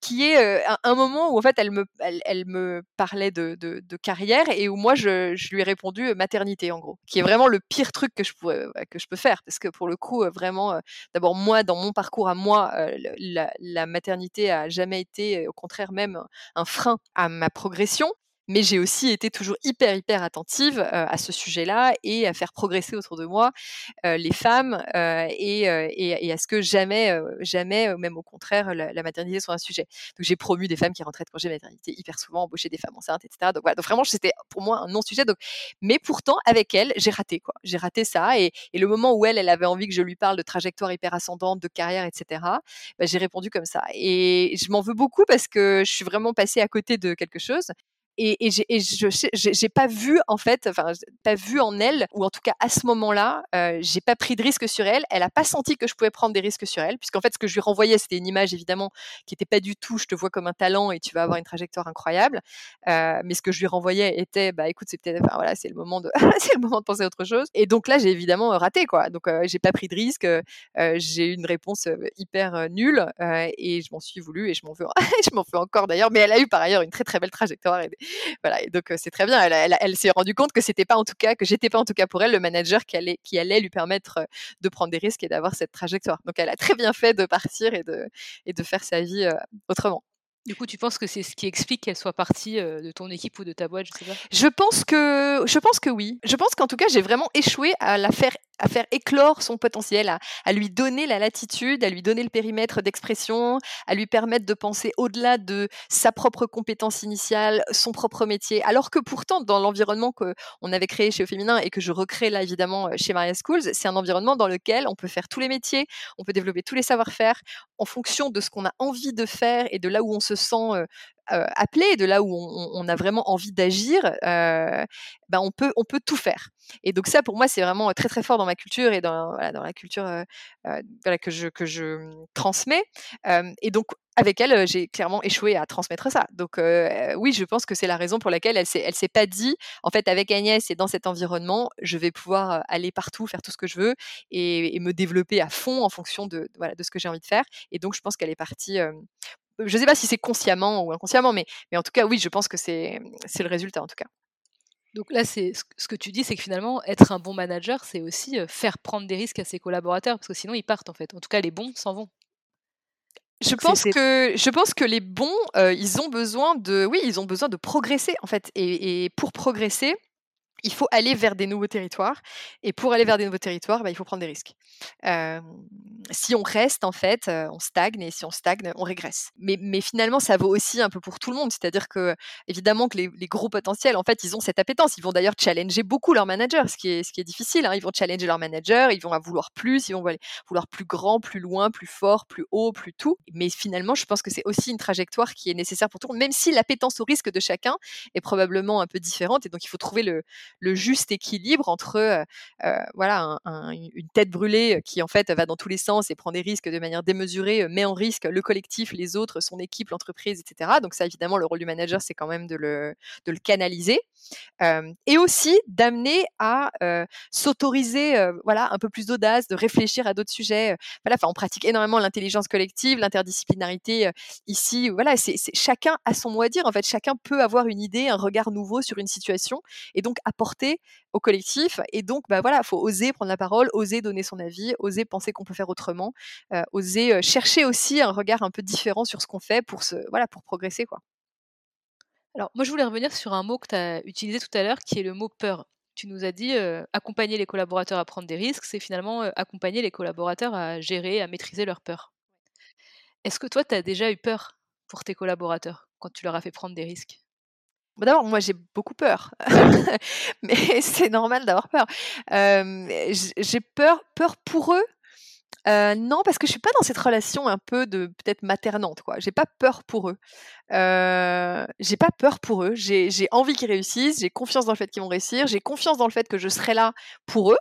qui est un, moment où en fait elle me, elle, me parlait de, de, carrière et où moi je, je, lui ai répondu maternité en gros, qui est vraiment le pire truc que je pourrais, que je peux parce que pour le coup, vraiment, d'abord moi, dans mon parcours à moi, la, maternité a jamais été, au contraire même, un frein à ma progression mais j'ai aussi été toujours hyper hyper attentive à ce sujet-là et à faire progresser autour de moi les femmes et, et, à ce que jamais jamais même au contraire la, maternité soit un sujet. Donc j'ai promu des femmes qui rentraient de congé maternité hyper souvent, embauché des femmes enceintes, etc. Donc voilà, donc vraiment c'était pour moi un non-sujet. Donc mais pourtant avec elle j'ai raté quoi, j'ai raté ça et, le moment où elle elle avait envie que je lui parle de trajectoire hyper ascendante, de carrière, etc. Bah, j'ai répondu comme ça et je m'en veux beaucoup parce que je suis vraiment passée à côté de quelque chose et, et, et je j'ai pas vu en fait, enfin pas vu en elle, ou en tout cas à ce moment-là, euh, j'ai pas pris de risque sur elle. Elle a pas senti que je pouvais prendre des risques sur elle, puisqu'en fait ce que je lui renvoyais c'était une image évidemment qui était pas du tout, je te vois comme un talent et tu vas avoir une trajectoire incroyable. Euh, mais ce que je lui renvoyais était, bah écoute c'est peut-être, voilà c'est le moment de, [LAUGHS] c'est le moment de penser à autre chose. Et donc là j'ai évidemment raté quoi. Donc euh, j'ai pas pris de risque, euh, j'ai eu une réponse hyper nulle et je m'en suis voulu et je m'en veux, [LAUGHS] je m'en veux encore d'ailleurs. Mais elle a eu par ailleurs une très très belle trajectoire et [LAUGHS] voilà, et donc c'est très bien. Elle, s'est rendue compte que c'était pas en tout cas que j'étais pas en tout cas pour elle le manager qui allait, qui allait lui permettre de prendre des risques et d'avoir cette trajectoire. Donc elle a très bien fait de partir et de, et de faire sa vie autrement. Du coup, tu penses que c'est ce qui explique qu'elle soit partie de ton équipe ou de ta boîte, je sais pas? Je pense que, je pense que oui. Je pense qu'en tout cas, j'ai vraiment échoué à la faire à faire éclore son potentiel, à, lui donner la latitude, à lui donner le périmètre d'expression, à lui permettre de penser au-delà de sa propre compétence initiale, son propre métier. Alors que pourtant, dans l'environnement qu'on avait créé chez Au Féminin et que je recrée là évidemment chez Maria Schools, c'est un environnement dans lequel on peut faire tous les métiers, on peut développer tous les savoir-faire en fonction de ce qu'on a envie de faire et de là où on se sent euh, appelé, de là où on, a vraiment envie d'agir, euh, ben on peut on peut tout faire. Et donc ça pour moi c'est vraiment très très fort dans ma culture et dans dans la culture euh, que je que je transmets. et donc avec elle, j'ai clairement échoué à transmettre ça. Donc oui, je pense que c'est la raison pour laquelle elle s'est, s'est pas dit, en fait, avec Agnès et dans cet environnement, je vais pouvoir aller partout, faire tout ce que je veux et, me développer à fond en fonction de, voilà, de ce que j'ai envie de faire. Et donc, je pense qu'elle est partie je ne sais pas si c'est consciemment ou inconsciemment, mais, mais en tout cas, oui, je pense que c'est le résultat en tout cas. Donc là, c'est ce que tu dis, c'est que finalement, être un bon manager, c'est aussi faire prendre des risques à ses collaborateurs, parce que sinon, ils partent en fait. En tout cas, les bons s'en vont. Je pense que je pense que les bons, ils ont besoin de, oui, ils ont besoin de progresser en fait, et, et pour progresser, il faut aller vers des nouveaux territoires. Et pour aller vers des nouveaux territoires, bah, il faut prendre des risques. si on reste, en fait, on stagne. Et si on stagne, on régresse. Mais, mais, finalement, ça vaut aussi un peu pour tout le monde. C'est-à-dire que, évidemment, que les, gros potentiels, en fait, ils ont cette appétence. Ils vont d'ailleurs challenger beaucoup leur manager, ce qui est, ce qui est difficile. Hein. Ils vont challenger leur manager, ils vont vouloir plus, ils vont vouloir plus grand, plus loin, plus fort, plus haut, plus tout. Mais finalement, je pense que c'est aussi une trajectoire qui est nécessaire pour tout le monde, même si l'appétence au risque de chacun est probablement un peu différente. Et donc, il faut trouver le, le juste équilibre entre voilà une tête brûlée qui en fait va dans tous les sens et prend des risques de manière démesurée, met en risque le collectif, les autres, son équipe, l'entreprise, etc. Donc ça évidemment le rôle du manager c'est quand même de le, de le canaliser et aussi d'amener à s'autoriser voilà un peu plus d'audace, de réfléchir à d'autres sujets. Voilà, on pratique énormément l'intelligence collective, l'interdisciplinarité ici. Voilà, c'est chacun a son mot à dire. En fait, chacun peut avoir une idée, un regard nouveau sur une situation et donc au collectif. Et donc, bah voilà, faut oser prendre la parole, oser donner son avis, oser penser qu'on peut faire autrement, oser chercher aussi un regard un peu différent sur ce qu'on fait pour se, voilà, pour progresser, quoi. Alors, moi, je voulais revenir sur un mot que tu as utilisé tout à l'heure, qui est le mot peur. Tu nous as dit accompagner les collaborateurs à prendre des risques, c'est finalement accompagner les collaborateurs à gérer, à maîtriser leur peur. Est-ce que toi, tu as déjà eu peur pour tes collaborateurs quand tu leur as fait prendre des risques? Bah, d'abord, moi, j'ai beaucoup peur, [LAUGHS] mais c'est normal d'avoir peur. j'ai peur, peur pour eux. non, parce que je suis pas dans cette relation un peu de peut-être maternante, quoi. J'ai pas peur pour eux. j'ai pas peur pour eux. J'ai envie qu'ils réussissent. J'ai confiance dans le fait qu'ils vont réussir. J'ai confiance dans le fait que je serai là pour eux.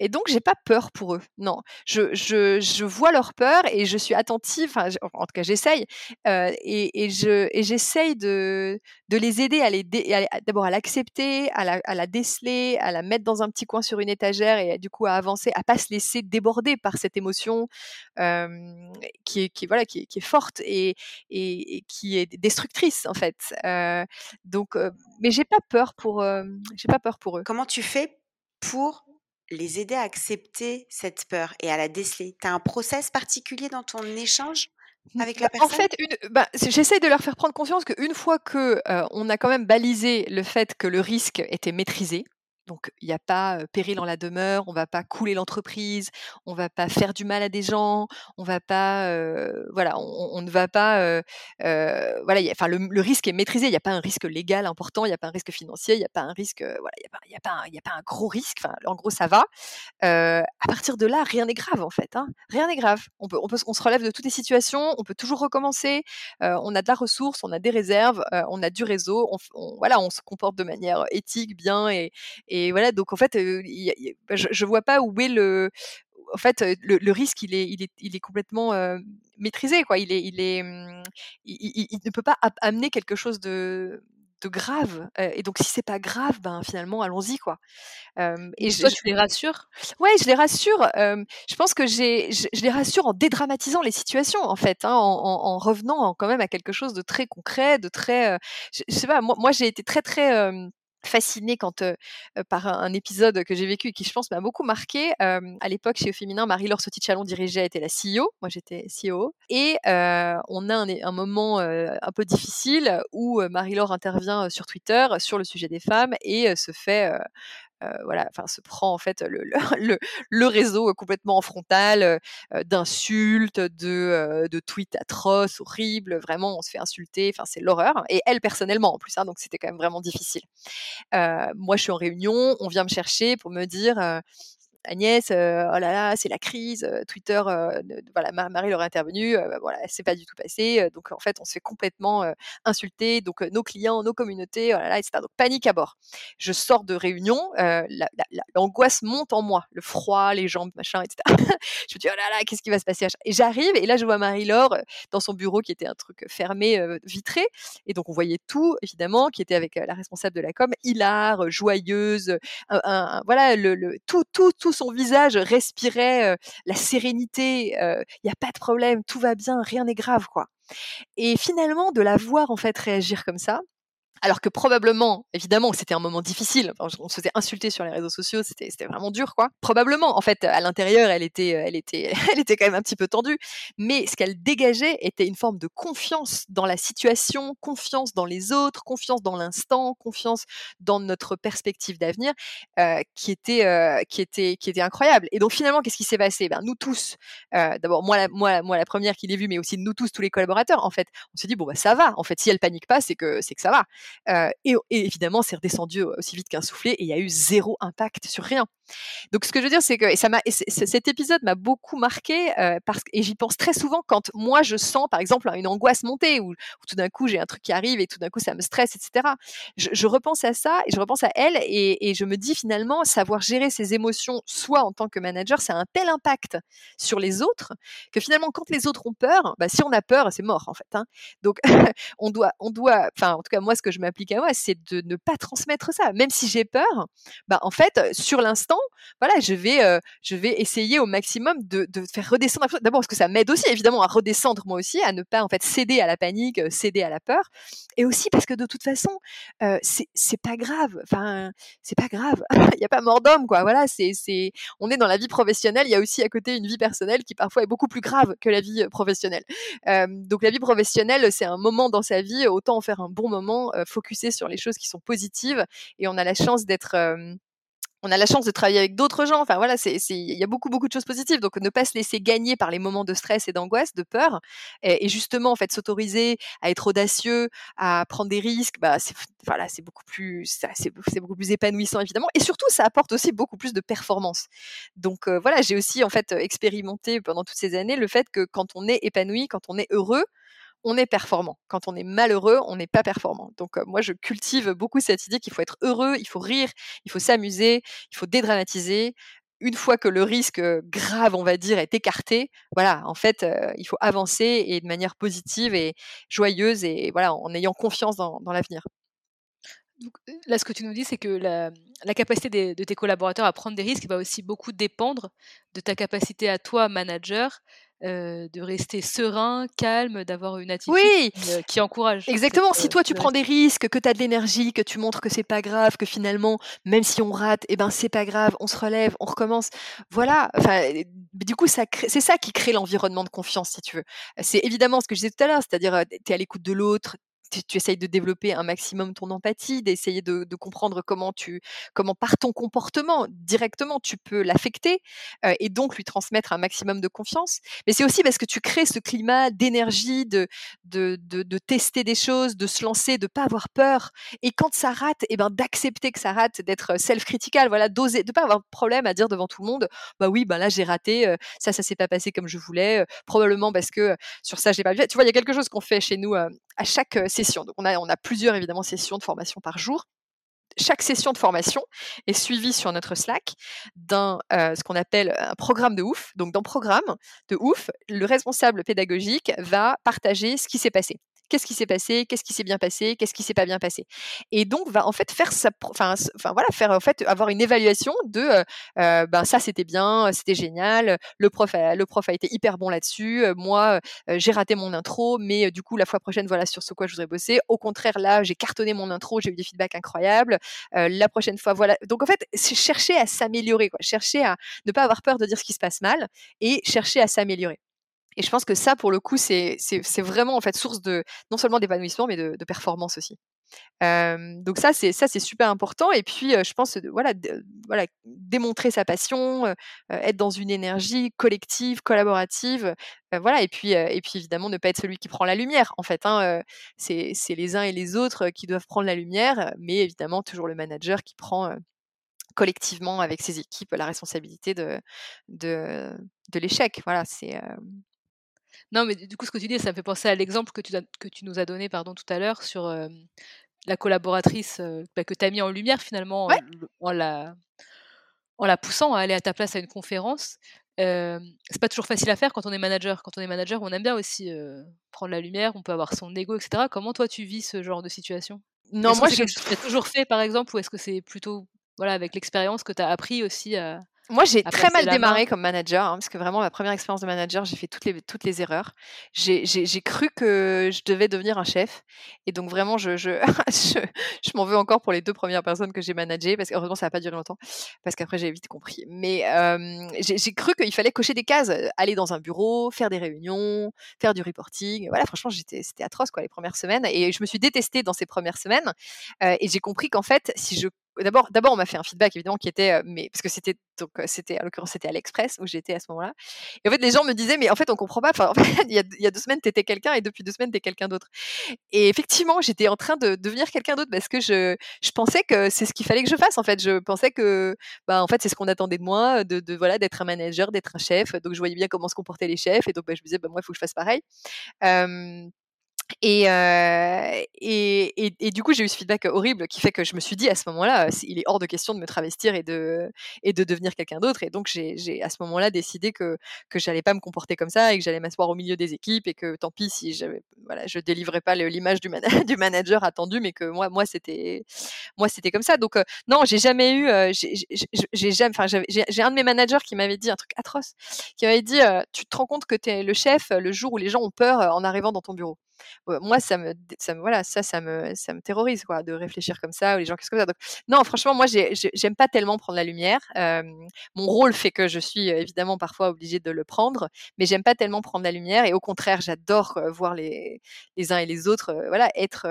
Et donc, j'ai pas peur pour eux. Non, je, je, je vois leur peur et je suis attentive. Enfin, en tout cas, j'essaye euh, et, je et j'essaye de, de les aider à les d'abord à l'accepter, à la, à la déceler, à la mettre dans un petit coin sur une étagère et du coup à avancer, à pas se laisser déborder par cette émotion euh, qui est qui voilà qui qui est forte et, et, qui est destructrice en fait. Euh, donc, mais j'ai pas peur pour j'ai pas peur pour eux. Comment tu fais pour les aider à accepter cette peur et à la déceler? Tu as un process particulier dans ton échange avec la personne En fait, bah, j'essaye de leur faire prendre conscience qu'une fois que on a quand même balisé le fait que le risque était maîtrisé, donc, il n'y a pas péril en la demeure, on ne va pas couler l'entreprise, on ne va pas faire du mal à des gens, on va pas, voilà, on, ne va pas, voilà, enfin, le, risque est maîtrisé. Il n'y a pas un risque légal important, il n'y a pas un risque financier, il n'y a pas un risque, voilà, il n'y a, pas, a, un, a gros risque. En gros, ça va. à partir de là, rien n'est grave en fait. Hein. Rien n'est grave. On peut, on peut, on se relève de toutes les situations, on peut toujours recommencer. on a de la ressource, on a des réserves, on a du réseau. On, voilà, on se comporte de manière éthique, bien et voilà, donc en fait, bah, je, je vois pas où est le, en fait, le, risque, il est, il est, il est complètement maîtrisé, quoi. Il est, il est, mmh, il, ne peut pas amener quelque chose de, de grave. et donc, si c'est pas grave, ben finalement, allons-y, quoi. et toi, je, tu les rassures? Ouais, je les rassure. je pense que j'ai, je, les rassure en dédramatisant les situations, en fait, hein, en, revenant quand même à quelque chose de très concret, de très, je, sais pas. Moi, moi j'ai été très, très fascinée quand par un, épisode que j'ai vécu et qui je pense m'a beaucoup marqué. à l'époque chez Au Féminin, Marie-Laure Sauti-Chalon dirigeait, était la CEO, moi j'étais CEO, et on a un, moment un peu difficile où Marie-Laure intervient sur Twitter sur le sujet des femmes et se fait voilà, enfin, se prend en fait le, le, [LAUGHS] le réseau complètement en frontal euh, d'insultes, de, de tweets atroces, horribles. Vraiment, on se fait insulter. Enfin, c'est l'horreur. Et elle personnellement en plus, hein, donc c'était quand même vraiment difficile. Euh, moi, je suis en réunion, on vient me chercher pour me dire Agnès, oh là là, c'est la crise, Twitter, voilà, Marie leur est intervenue, voilà, c'est pas du tout passé, donc en fait, on se fait complètement insulter, donc nos clients, nos communautés, oh là là, etc. Donc panique à bord. Je sors de réunion, l'angoisse monte en moi, le froid, les jambes, machin, etc. [LAUGHS] je me dis, oh là là, qu'est-ce qui va se passer Et j'arrive, et là, je vois Marie-Laure dans son bureau qui était un truc fermé, vitré, et donc on voyait tout, évidemment, qui était avec la responsable de la com, hilar, joyeuse, voilà, le, tout, tout, tout son visage respirait la sérénité, il n'y a pas de problème, tout va bien, rien n'est grave, quoi. Et finalement, de la voir en fait réagir comme ça, alors que probablement, évidemment, c'était un moment difficile. on se faisait insulter sur les réseaux sociaux, c'était, vraiment dur, quoi. Probablement, en fait, à l'intérieur, elle était, elle était, [LAUGHS] elle était quand même un petit peu tendue. Mais ce qu'elle dégageait était une forme de confiance dans la situation, confiance dans les autres, confiance dans l'instant, confiance dans notre perspective d'avenir, euh, qui était, euh, qui était, qui était incroyable. Et donc finalement, qu'est-ce qui s'est passé? Ben nous tous, euh, d'abord moi, la, moi, moi la première qui l'ai vu, mais aussi nous tous, tous les collaborateurs, en fait, on s'est dit bon bah ça va. En fait, si elle panique pas, c'est que, c'est que ça va. Euh, et, évidemment, c'est redescendu aussi vite qu'un soufflet et il y a eu zéro impact sur rien. Donc, ce que je veux dire, c'est que ça m'a, cet épisode m'a beaucoup marqué euh, parce et j'y pense très souvent quand moi je sens, par exemple, une angoisse monter ou, tout d'un coup j'ai un truc qui arrive et tout d'un coup ça me stresse, etc. Je, repense à ça et je repense à elle et, je me dis finalement savoir gérer ses émotions, soit en tant que manager, ça a un tel impact sur les autres que finalement quand les autres ont peur, bah, si on a peur, c'est mort en fait. Hein. Donc [LAUGHS] on doit, on doit, enfin en tout cas moi ce que je m'applique à moi, c'est de ne pas transmettre ça, même si j'ai peur. Bah en fait sur l'instant voilà, je vais, je vais essayer au maximum de, faire redescendre. D'abord parce que ça m'aide aussi, évidemment, à redescendre moi aussi, à ne pas en fait céder à la panique, céder à la peur, et aussi parce que de toute façon, euh, c'est pas grave. Enfin, c'est pas grave. [LAUGHS] il n'y a pas mort d'homme, quoi. Voilà, c'est, c'est, on est dans la vie professionnelle. Il y a aussi à côté une vie personnelle qui parfois est beaucoup plus grave que la vie professionnelle. donc la vie professionnelle, c'est un moment dans sa vie. Autant en faire un bon moment, focuser sur les choses qui sont positives, et on a la chance d'être on a la chance de travailler avec d'autres gens. Enfin voilà, il y a beaucoup beaucoup de choses positives. Donc ne pas se laisser gagner par les moments de stress et d'angoisse, de peur, et, justement en fait s'autoriser à être audacieux, à prendre des risques. Bah c'est voilà, c'est beaucoup plus c'est beaucoup plus épanouissant évidemment, et surtout ça apporte aussi beaucoup plus de performance. Donc voilà, j'ai aussi en fait expérimenté pendant toutes ces années le fait que quand on est épanoui, quand on est heureux, on est performant. Quand on est malheureux, on n'est pas performant. Donc moi, je cultive beaucoup cette idée qu'il faut être heureux, il faut rire, il faut s'amuser, il faut dédramatiser. une fois que le risque grave, on va dire, est écarté, voilà, en fait, il faut avancer et de manière positive et joyeuse et voilà, en ayant confiance dans, l'avenir. là, ce que tu nous dis, c'est que la, capacité de tes collaborateurs à prendre des risques va aussi beaucoup dépendre de ta capacité à toi, manager, de rester serein, calme, d'avoir une attitude qui, encourage. Exactement. si toi tu prends des risques, que tu as de l'énergie, que tu montres que c'est pas grave, que finalement, même si on rate, eh ben c'est pas grave, on se relève, on recommence. Voilà. Enfin, du coup, ça c'est ça qui crée l'environnement de confiance, si tu veux. C'est évidemment ce que je disais tout à l'heure, c'est-à-dire tu es à l'écoute de l'autre, tu, essayes de développer un maximum ton empathie, d'essayer de, comprendre comment tu, comment par ton comportement directement tu peux l'affecter et donc lui transmettre un maximum de confiance. Mais c'est aussi parce que tu crées ce climat d'énergie, de de, de, tester des choses, de se lancer, de pas avoir peur. Et quand ça rate, et eh ben d'accepter que ça rate, d'être self-critical, voilà, d'oser, de pas avoir de problème à dire devant tout le monde, bah oui, bah là j'ai raté, ça ça s'est pas passé comme je voulais, probablement parce que sur ça j'ai pas vu. Tu vois, il y a quelque chose qu'on fait chez nous à chaque on a, plusieurs évidemment sessions de formation par jour. Chaque session de formation est suivie sur notre Slack d'un ce qu'on appelle un programme de ouf. Donc dans programme de ouf, le responsable pédagogique va partager ce qui s'est passé qu'est-ce qui s'est passé, qu'est-ce qui s'est bien passé, qu'est-ce qui s'est pas bien passé. Et donc va en fait faire sa, enfin, enfin voilà, faire en fait avoir une évaluation de, ben ça c'était bien, c'était génial, le prof, a, le prof a été hyper bon là-dessus, moi j'ai raté mon intro, mais du coup la fois prochaine voilà sur ce quoi je voudrais bosser. Au contraire là j'ai cartonné mon intro, j'ai eu des feedbacks incroyables. la prochaine fois voilà. Donc en fait chercher à s'améliorer, quoi, chercher à ne pas avoir peur de dire ce qui se passe mal et chercher à s'améliorer. Et je pense que ça, pour le coup, c'est vraiment en fait source de non seulement d'épanouissement, mais de, performance aussi. donc ça, c'est super important. Et puis, je pense, voilà, voilà, démontrer sa passion, être dans une énergie collective, collaborative, voilà. Et puis, et puis évidemment, ne pas être celui qui prend la lumière. En fait, hein, c'est les uns et les autres qui doivent prendre la lumière, mais évidemment toujours le manager qui prend collectivement avec ses équipes la responsabilité de, de l'échec. Voilà, c'est non, mais du coup, ce que tu dis, ça me fait penser à l'exemple que tu, que tu nous as donné pardon, tout à l'heure sur la collaboratrice bah, que tu as mis en lumière finalement en, la, en la poussant à aller à ta place à une conférence. Euh, c'est pas toujours facile à faire quand on est manager. Quand on est manager, on aime bien aussi prendre la lumière, on peut avoir son ego, etc. Comment toi tu vis ce genre de situation? Non, moi j'ai toujours fait par exemple, ou est-ce que c'est plutôt voilà avec l'expérience que tu as appris aussi à, moi, j'ai très mal démarré comme manager, hein, parce que vraiment, ma première expérience de manager, j'ai fait toutes les, toutes les erreurs. J'ai cru que je devais devenir un chef. Et donc, vraiment, je, [LAUGHS] je, je, m'en veux encore pour les deux premières personnes que j'ai managées, parce que heureusement, ça n'a pas duré longtemps, parce qu'après, j'ai vite compris. Mais j'ai cru qu'il fallait cocher des cases, aller dans un bureau, faire des réunions, faire du reporting. Voilà, franchement, c'était atroce, quoi, les premières semaines. Et je me suis détestée dans ces premières semaines. et j'ai compris qu'en fait, si je d'abord, d'abord, on m'a fait un feedback évidemment qui était, mais parce que c'était donc c'était à l'occurrence c'était à l'Express où j'étais à ce moment-là. Et en fait, les gens me disaient, mais en fait, on comprend pas. [LAUGHS] Y a, il, y a, deux semaines, t'étais quelqu'un et depuis deux semaines, t'es quelqu'un d'autre. Et effectivement, j'étais en train de devenir quelqu'un d'autre parce que je, je pensais que c'est ce qu'il fallait que je fasse. En fait, je pensais que, bah, en fait, c'est ce qu'on attendait de moi, de, de voilà, d'être un manager, d'être un chef. Donc, je voyais bien comment se comportaient les chefs et donc, bah, je me disais, bah, moi, il faut que je fasse pareil. Et, et, et, du coup, j'ai eu ce feedback horrible qui fait que je me suis dit à ce moment-là, il est hors de question de me travestir et de, et de devenir quelqu'un d'autre. Et donc, j'ai à ce moment-là décidé que, que j'allais pas me comporter comme ça et que j'allais m'asseoir au milieu des équipes et que tant pis si voilà, je délivrais pas l'image [LAUGHS] du, manager attendu, mais que moi, moi c'était moi c'était comme ça. Donc, non, j'ai jamais eu, j'ai j'ai un de mes managers qui m'avait dit un truc atroce, qui m'avait dit, tu te rends compte que tu es le chef le jour où les gens ont peur en arrivant dans ton bureau? Moi ça me, ça me voilà ça ça me ça me terrorise quoi de réfléchir comme ça ou les gens qu'est-ce que ça. Donc non franchement moi j'aime pas tellement prendre la lumière mon rôle fait que je suis évidemment parfois obligée de le prendre mais j'aime pas tellement prendre la lumière et au contraire j'adore voir les les uns et les autres voilà être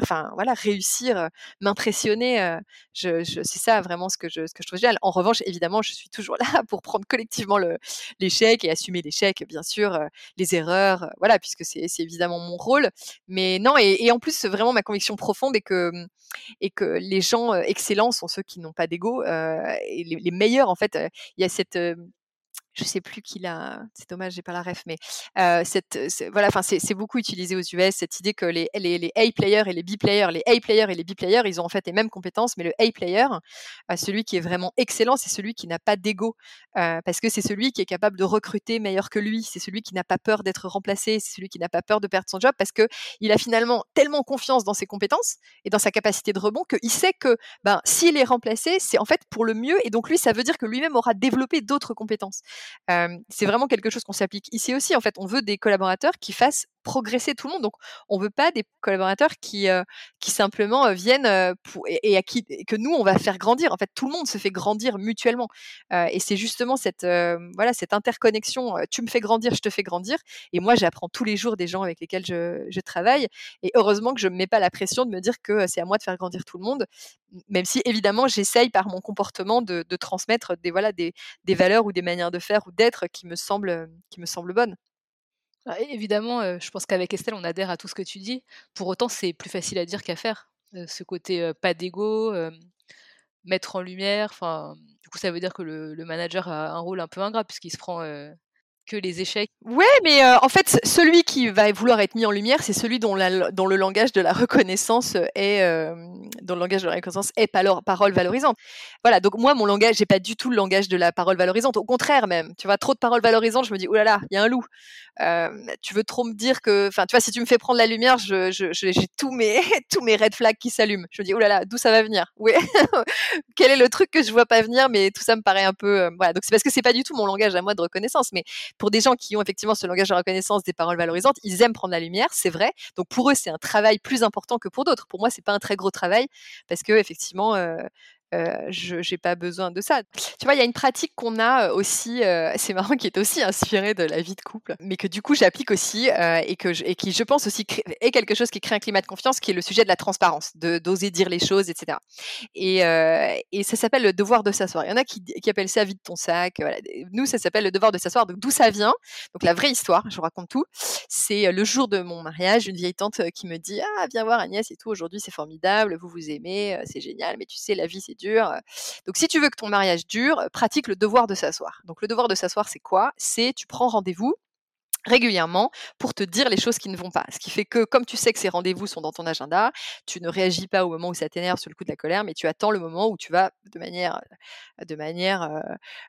enfin voilà réussir m'impressionner c'est ça vraiment ce que je ce que je trouve génial. En revanche évidemment je suis toujours là [LAUGHS] pour prendre collectivement le l'échec et assumer l'échec bien sûr les erreurs voilà puisque c'est évidemment rôle. Mais non, et, en plus, vraiment, ma conviction profonde est que, et que les gens excellents sont ceux qui n'ont pas d'ego. et les, meilleurs, en fait, il y a cette je sais plus qui l'a, c'est dommage, j'ai pas la ref, mais euh, cette, voilà, enfin c'est beaucoup utilisé aux US cette idée que les, les, A players et les B players, les A players et les B players, ils ont en fait les mêmes compétences, mais le A player, euh, celui qui est vraiment excellent, c'est celui qui n'a pas d'ego, parce que c'est celui qui est capable de recruter meilleur que lui, c'est celui qui n'a pas peur d'être remplacé, c'est celui qui n'a pas peur de perdre son job, parce que il a finalement tellement confiance dans ses compétences et dans sa capacité de rebond qu'il sait que ben s'il est remplacé, c'est en fait pour le mieux, et donc lui, ça veut dire que lui-même aura développé d'autres compétences c'est vraiment quelque chose qu'on s'applique ici aussi. En fait, on veut des collaborateurs qui fassent progresser tout le monde. Donc, on veut pas des collaborateurs qui, qui simplement viennent pour, et, à qui que nous on va faire grandir. En fait, tout le monde se fait grandir mutuellement. et c'est justement cette voilà cette interconnexion. tu me fais grandir, je te fais grandir. Et moi, j'apprends tous les jours des gens avec lesquels je, travaille. Et heureusement que je me mets pas la pression de me dire que c'est à moi de faire grandir tout le monde, même si évidemment j'essaye par mon comportement de, transmettre des voilà des, des valeurs ou des manières de faire ou d'être qui qui me semblent bonnes. Ah, évidemment, je pense qu'avec Estelle, on adhère à tout ce que tu dis. Pour autant, c'est plus facile à dire qu'à faire. ce côté pas d'ego, mettre en lumière. Du coup, ça veut dire que le, le, manager a un rôle un peu ingrat puisqu'il se prend les échecs. Ouais, mais euh, en fait, celui qui va vouloir être mis en lumière, c'est celui dont, le langage de la reconnaissance est, euh, le langage de la reconnaissance est parole valorisante. Voilà. Donc moi, mon langage, j'ai pas du tout le langage de la parole valorisante. Au contraire, même. Tu vois, trop de paroles valorisantes, je me dis, oh là là, il y a un loup. Euh, tu veux trop me dire que, enfin, tu vois, si tu me fais prendre la lumière, j'ai tous mes, [LAUGHS] tous mes red flags qui s'allument. Je me dis, oh là là, d'où ça va venir? Oui. [LAUGHS] Quel est le truc que je vois pas venir, mais tout ça me paraît un peu, voilà. Donc c'est parce que c'est pas du tout mon langage à moi de reconnaissance, mais pour des gens qui ont effectivement ce langage de reconnaissance des paroles valorisantes, ils aiment prendre la lumière, c'est vrai. Donc pour eux, c'est un travail plus important que pour d'autres. Pour moi, c'est pas un très gros travail parce que effectivement, euh, euh, je n'ai pas besoin de ça. Tu vois, il y a une pratique qu'on a euh, aussi, euh, [LAUGHS] c'est marrant, qui est aussi inspirée de la vie de couple, mais que du coup j'applique aussi et, que et qui, je pense aussi, est quelque chose qui crée un climat de confiance, qui est le sujet de la transparence, d'oser dire les choses, etc. Et, ça s'appelle le devoir de s'asseoir. Il y en a qui, qui appellent ça vide ton sac. Nous, ça s'appelle le devoir de s'asseoir. Donc d'où ça vient Donc la vraie histoire, je vous raconte tout. C'est le jour de mon mariage, une vieille tante qui me dit ah viens voir Agnès et tout. Aujourd'hui c'est formidable, vous vous aimez, c'est génial, mais tu sais la vie c'est dur. Donc si tu veux que ton mariage dure, pratique le devoir de s'asseoir. Donc le devoir de s'asseoir, c'est quoi? C'est tu prends rendez-vous régulièrement pour te dire les choses qui ne vont pas. Ce qui fait que, comme tu sais que ces rendez-vous sont dans ton agenda, tu ne réagis pas au moment où ça t'énerve sur le coup de la colère, mais tu attends le moment où tu vas de manière, de manière euh,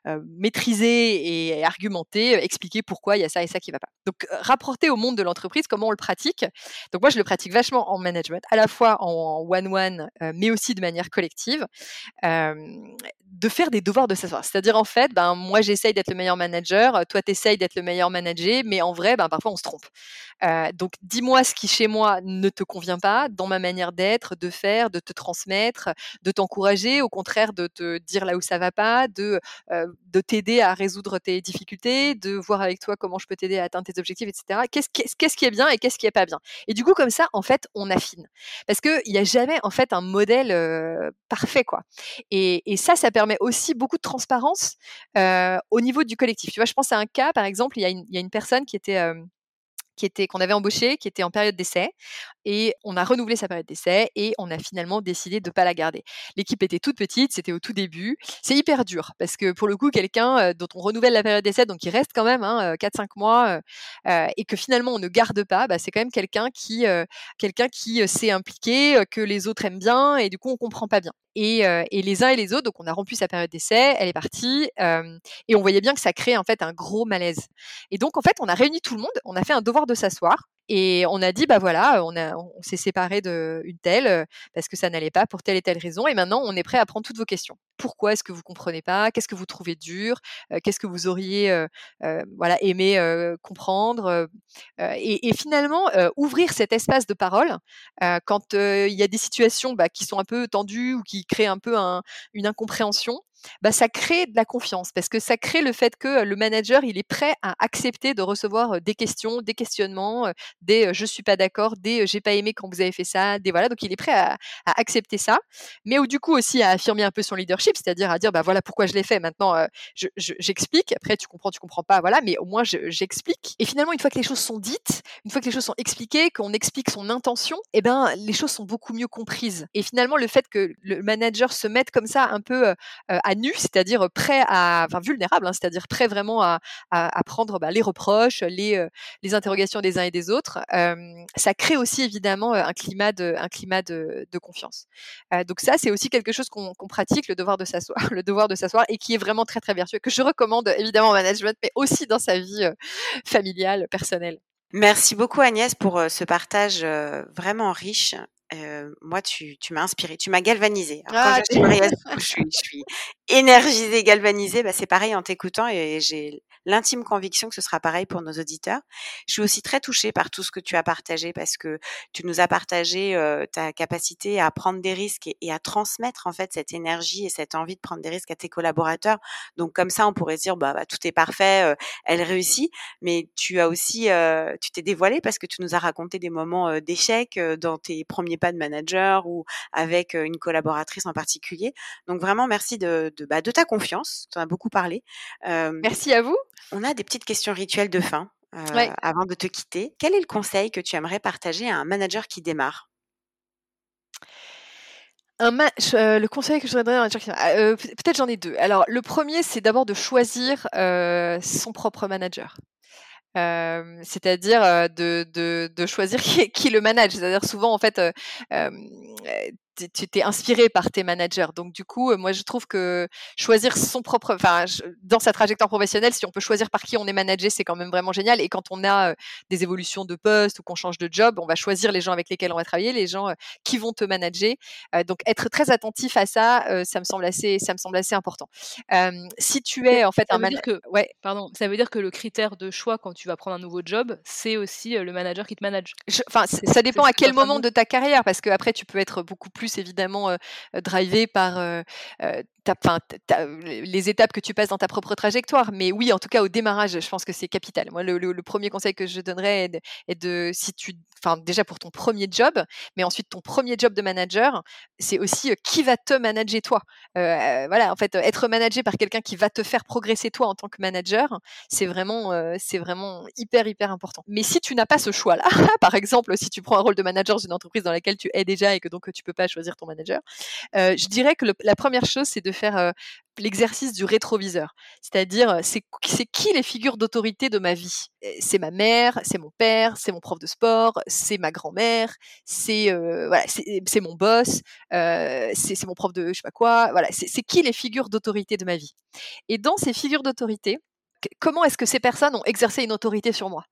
euh, maîtrisée et argumentée expliquer pourquoi il y a ça et ça qui va pas. Donc, euh, rapporter au monde de l'entreprise comment on le pratique. Donc, moi, je le pratique vachement en management, à la fois en one-one, mais aussi de manière collective, de faire des devoirs de s'asseoir. C'est-à-dire, en fait, ben, moi, j'essaye d'être le meilleur manager, toi, tu essayes d'être le meilleur manager, mais en vrai, ben, parfois on se trompe. donc dis-moi ce qui chez moi ne te convient pas dans ma manière d'être, de faire, de te transmettre, de t'encourager, au contraire de te dire là où ça va pas, de, de t'aider à résoudre tes difficultés, de voir avec toi comment je peux t'aider à atteindre tes objectifs, etc. Qu'est-ce qu'est-ce qui est bien et qu'est-ce qui est pas bien? Et du coup, comme ça, en fait, on affine. Parce qu'il n'y a jamais en fait un modèle parfait, quoi. Et, et, ça, ça permet aussi beaucoup de transparence au niveau du collectif. Tu vois, je pense à un cas, par exemple, il y il y a une personne qui était qui était qu'on avait embauché, qui était en période d'essai, et on a renouvelé sa période d'essai et on a finalement décidé de pas la garder. L'équipe était toute petite, c'était au tout début. C'est hyper dur parce que pour le coup, quelqu'un dont on renouvelle la période d'essai, donc il reste quand même hein, 4-5 mois, et que finalement on ne garde pas, bah, c'est quand même quelqu'un qui, quelqu'un qui s'est impliqué, que les autres aiment bien, et du coup on comprend pas bien. Et, et, les uns et les autres, donc on a rompu sa période d'essai, elle est partie, et on voyait bien que ça crée en fait un gros malaise. Et donc en fait, on a réuni tout le monde, on a fait un devoir de s'asseoir, et on a dit, bah voilà, on, on s'est séparé d'une telle parce que ça n'allait pas pour telle et telle raison. Et maintenant, on est prêt à prendre toutes vos questions. Pourquoi est-ce que vous comprenez pas? Qu'est-ce que vous trouvez dur? Qu'est-ce que vous auriez voilà, aimé comprendre? Et, finalement, ouvrir cet espace de parole quand il y a des situations bah, qui sont un peu tendues ou qui créent un peu un, une incompréhension bah, ça crée de la confiance parce que ça crée le fait que le manager, il est prêt à accepter de recevoir des questions, des questionnements, des je suis pas d'accord, des j'ai pas aimé quand vous avez fait ça, des voilà. Donc il est prêt à, accepter ça, mais ou du coup aussi à affirmer un peu son leadership, c'est-à-dire à dire bah voilà pourquoi je l'ai fait. Maintenant j'explique. Après tu comprends, tu comprends pas, voilà. Mais au moins j'explique. Et finalement une fois que les choses sont dites, une fois que les choses sont expliquées, qu'on explique son intention, eh ben les choses sont beaucoup mieux comprises. Et finalement le fait que le manager se mette comme ça un peu à nu, c'est-à-dire prêt à, enfin vulnérable, hein, c'est-à-dire prêt vraiment à, à, prendre bah, les reproches, les, les interrogations des uns et des autres. ça crée aussi évidemment un climat de, un climat de, de confiance. donc ça, c'est aussi quelque chose qu'on pratique, le devoir de s'asseoir, [LAUGHS] le devoir de s'asseoir, et qui est vraiment très très vertueux, que je recommande évidemment en management, mais aussi dans sa vie familiale, personnelle. Merci beaucoup Agnès pour ce partage vraiment riche moi, tu, tu m'as inspiré, tu m'as galvanisé. Ah, quand je, suis, je, suis, [LAUGHS] énergisée, galvanisée, bah, c'est pareil en t'écoutant et j'ai l'intime conviction que ce sera pareil pour nos auditeurs. Je suis aussi très touchée par tout ce que tu as partagé parce que tu nous as partagé ta capacité à prendre des risques et, à transmettre en fait cette énergie et cette envie de prendre des risques à tes collaborateurs. Donc comme ça, on pourrait dire bah, bah tout est parfait, elle réussit. Mais tu as aussi, tu t'es dévoilée parce que tu nous as raconté des moments d'échec dans tes premiers pas de manager ou avec une collaboratrice en particulier. Donc vraiment merci de, de, bah, de ta confiance. Tu en as beaucoup parlé. merci à vous. On a des petites questions rituelles de fin euh, avant de te quitter. Quel est le conseil que tu aimerais partager à un manager qui démarre? Un euh, le conseil que je voudrais donner à un manager qui démarre, euh, peut-être j'en ai deux. Alors, le premier, c'est d'abord de choisir son propre manager. c'est-à-dire de, de, choisir [LAUGHS] qui, qui le manage. C'est-à-dire souvent, en fait, tu t'es inspiré par tes managers. Donc du coup, moi je trouve que choisir son propre, enfin dans sa trajectoire professionnelle, si on peut choisir par qui on est managé, c'est quand même vraiment génial. Et quand on a des évolutions de poste ou qu'on change de job, on va choisir les gens avec lesquels on va travailler, les gens qui vont te manager. donc être très attentif à ça, ça me semble assez, ça me semble assez important. si tu es en fait un manager, ouais, pardon, ça veut dire que le critère de choix quand tu vas prendre un nouveau job, c'est aussi le manager qui te manage. Enfin, ça dépend à quel moment de ta carrière, parce que après tu peux être beaucoup plus évidemment drivé par les étapes que tu passes dans ta propre trajectoire. Mais oui, en tout cas, au démarrage, je pense que c'est capital. Moi, le, premier conseil que je donnerais est de, si tu, enfin, déjà pour ton premier job, mais ensuite ton premier job de manager, c'est aussi qui va te manager toi. voilà, en fait, être managé par quelqu'un qui va te faire progresser toi en tant que manager, c'est vraiment, c'est vraiment hyper, hyper important. Mais si tu n'as pas ce choix-là, [LAUGHS] par exemple, si tu prends un rôle de manager dans une entreprise dans laquelle tu es déjà et que donc tu peux pas choisir ton manager, je dirais que la première chose, c'est de faire l'exercice du rétroviseur. C'est-à-dire, c'est qui les figures d'autorité de ma vie? C'est ma mère, c'est mon père, c'est mon prof de sport, c'est ma grand-mère, c'est voilà, c'est mon boss, c'est mon prof de je sais pas quoi. Voilà, c'est qui les figures d'autorité de ma vie? Et dans ces figures d'autorité, comment est-ce que ces personnes ont exercé une autorité sur moi?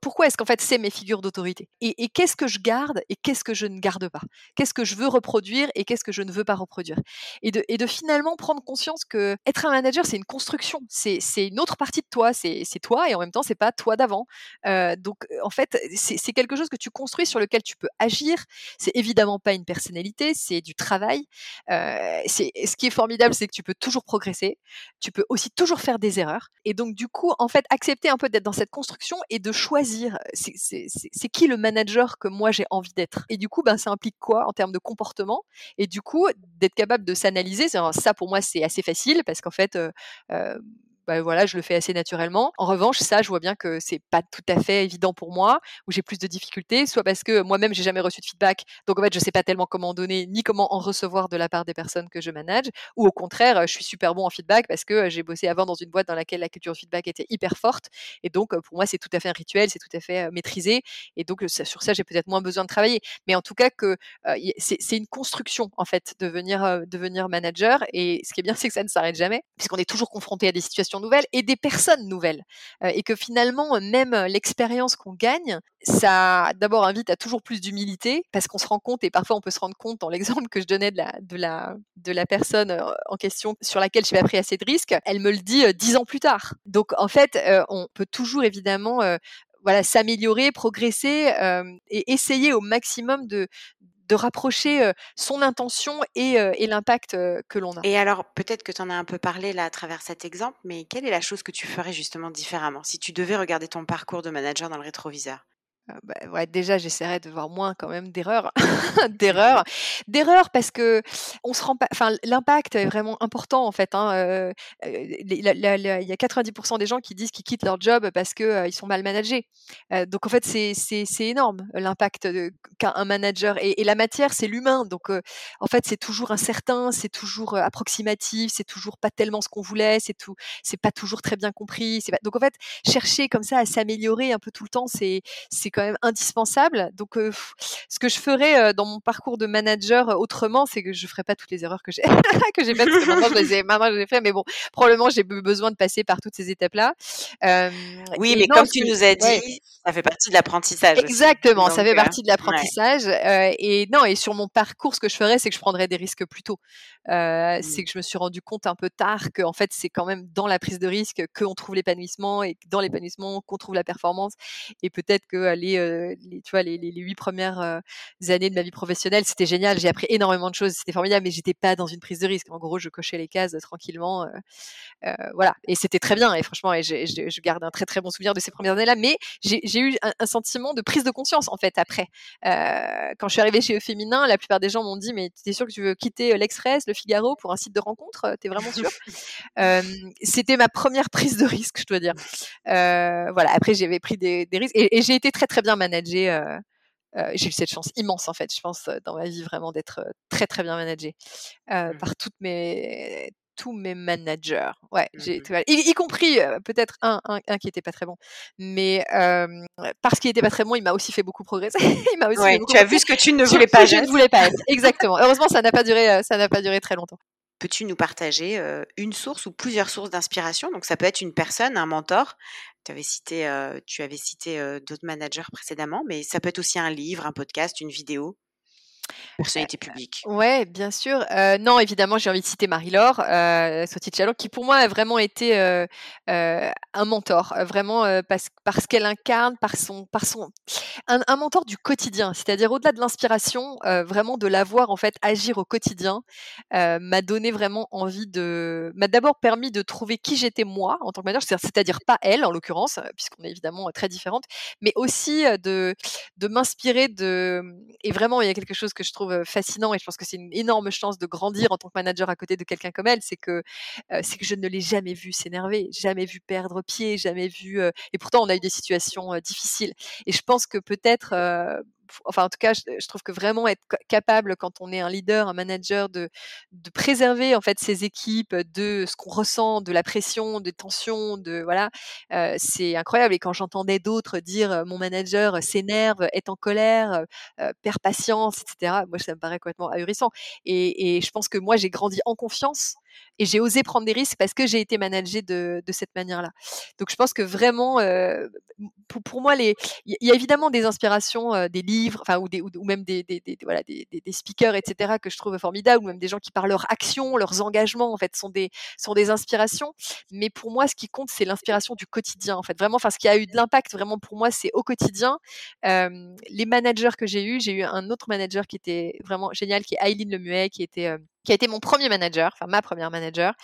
Pourquoi est-ce qu'en fait c'est mes figures d'autorité? Et, qu'est-ce que je garde et qu'est-ce que je ne garde pas? Qu'est-ce que je veux reproduire et qu'est-ce que je ne veux pas reproduire? Et de, finalement prendre conscience que être un manager c'est une construction, c'est une autre partie de toi, c'est toi et en même temps c'est pas toi d'avant. Euh, donc en fait c'est quelque chose que tu construis sur lequel tu peux agir. C'est évidemment pas une personnalité, c'est du travail. Euh, ce qui est formidable c'est que tu peux toujours progresser, tu peux aussi toujours faire des erreurs et donc, du coup, en fait, accepter un peu d'être dans cette construction et de choisir c'est qui le manager que moi j'ai envie d'être. Et du coup, ben, ça implique quoi en termes de comportement? Et du coup, d'être capable de s'analyser. Ça, pour moi, c'est assez facile parce qu'en fait, euh, euh, bah, voilà, je le fais assez naturellement. En revanche, ça, je vois bien que c'est pas tout à fait évident pour moi, où j'ai plus de difficultés, soit parce que moi-même j'ai jamais reçu de feedback, donc en fait je sais pas tellement comment donner ni comment en recevoir de la part des personnes que je manage, ou au contraire, je suis super bon en feedback parce que j'ai bossé avant dans une boîte dans laquelle la culture feedback était hyper forte, et donc pour moi c'est tout à fait un rituel, c'est tout à fait maîtrisé, et donc sur ça j'ai peut-être moins besoin de travailler, mais en tout cas que c'est une construction en fait de devenir devenir manager, et ce qui est bien c'est que ça ne s'arrête jamais, puisqu'on est toujours confronté à des situations nouvelles et des personnes nouvelles. et que finalement, même l'expérience qu'on gagne, ça d'abord invite à toujours plus d'humilité parce qu'on se rend compte, et parfois on peut se rendre compte dans l'exemple que je donnais de la, de la, de la personne en question sur laquelle je n'ai pas pris assez de risques, elle me le dit dix ans plus tard. Donc en fait, on peut toujours évidemment voilà, s'améliorer, progresser et essayer au maximum de, de rapprocher son intention et, l'impact que l'on a. Et alors, peut-être que tu en as un peu parlé là à travers cet exemple, mais quelle est la chose que tu ferais justement différemment si tu devais regarder ton parcours de manager dans le rétroviseur? Bah, ouais, déjà, j'essaierai de voir moins quand même d'erreurs, [LAUGHS] d'erreurs, d'erreurs parce que on se rend pas. Enfin, l'impact est vraiment important en fait. Hein, il y a 90% des gens qui disent qu'ils quittent leur job parce que ils sont mal managés. donc en fait, c'est c'est énorme l'impact qu'a un manager et, la matière, c'est l'humain. Donc en fait, c'est toujours incertain, c'est toujours approximatif, c'est toujours pas tellement ce qu'on voulait, c'est tout, c'est pas toujours très bien compris. Pas... Donc en fait, chercher comme ça à s'améliorer un peu tout le temps, c'est c'est quand même indispensable. Donc, ce que je ferais dans mon parcours de manager autrement, c'est que je ferais pas toutes les erreurs que j'ai [LAUGHS] que j'ai faites. Parce que maintenant, je les ai, maintenant, je les ai fait, mais bon, probablement, j'ai besoin de passer par toutes ces étapes-là. oui, mais comme tu nous as dit, ça fait partie de l'apprentissage. Exactement, ça fait partie de l'apprentissage. et non, et sur mon parcours, ce que je ferais, c'est que je prendrais des risques plus tôt. Mmh. C'est que je me suis rendu compte un peu tard que, en fait, c'est quand même dans la prise de risque qu'on trouve l'épanouissement et dans l'épanouissement qu'on trouve la performance. Et peut-être que les les, tu vois, les, huit premières années de ma vie professionnelle, c'était génial. J'ai appris énormément de choses, c'était formidable, mais j'étais pas dans une prise de risque. En gros, je cochais les cases tranquillement, voilà. Et c'était très bien. Et franchement, et je garde un très très bon souvenir de ces premières années-là. Mais j'ai eu un, sentiment de prise de conscience en fait après. quand je suis arrivée chez Féminin, la plupart des gens m'ont dit mais tu es sûr que tu veux quitter l'Express, le Figaro pour un site de rencontre T'es vraiment sûr C'était ma première prise de risque, je dois dire. voilà. Après, j'avais pris des, des risques et, et j'ai été très très bien managée. Euh, euh, j'ai eu cette chance immense en fait, je pense, dans ma vie vraiment d'être très très bien managée mmh. par toutes mes tous mes managers. Ouais, mmh j'ai, y, compris peut-être un, un, qui était pas très bon, mais parce qu'il était pas très bon, il m'a aussi fait beaucoup progresser. [LAUGHS] il m'a aussi tu as vu ce que tu ne voulais pas. Je ne voulais pas être. Exactement. Heureusement, ça n'a pas duré, ça n'a pas duré très longtemps. Peux-tu nous partager une source ou plusieurs sources d'inspiration? Donc ça peut être une personne, un mentor. Tu avais cité, tu avais cité d'autres managers précédemment, mais ça peut être aussi un livre, un podcast, une vidéo. Personnalité publique. Ouais, bien sûr. non, évidemment, j'ai envie de citer Marie-Laure euh, qui pour moi a vraiment été un mentor, vraiment parce, parce qu'elle incarne par son, par son, un, mentor du quotidien, c'est-à-dire au-delà de l'inspiration, vraiment de la voir en fait agir au quotidien, m'a donné vraiment envie de, m'a d'abord permis de trouver qui j'étais moi en tant que manager, c'est-à-dire pas elle en l'occurrence, puisqu'on est évidemment très différentes, mais aussi de, de m'inspirer de, et vraiment il y a quelque chose que je trouve fascinant et je pense que c'est une énorme chance de grandir en tant que manager à côté de quelqu'un comme elle, c'est que c'est que je ne l'ai jamais vu s'énerver, jamais vu perdre pied, jamais vu et pourtant on a eu des situations difficiles. Et je pense que peut-être enfin en tout cas, je, trouve que vraiment être capable quand on est un leader, un manager, de, préserver en fait ses équipes de ce qu'on ressent, de la pression, des tensions, de voilà, c'est incroyable. Et quand j'entendais d'autres dire mon manager s'énerve, est en colère, perd patience, etc. Moi, ça me paraît complètement ahurissant. Et je pense que moi, j'ai grandi en confiance et j'ai osé prendre des risques parce que j'ai été managée de, cette manière-là. Donc je pense que vraiment, euh, pour, moi, il y a évidemment des inspirations, euh, des livres, enfin ou, même des, speakers, etc. que je trouve formidables, ou même des gens qui parlent leur action, leurs engagements, en fait, sont des sont des inspirations. Mais pour moi, ce qui compte, c'est l'inspiration du quotidien, en fait. Vraiment, enfin, ce qui a eu de l'impact, vraiment pour moi, c'est au quotidien. Euh, les managers que j'ai eus, j'ai eu un autre manager qui était vraiment génial, qui est Aileen Lemuet, qui était qui a été mon premier manager, enfin ma première manager,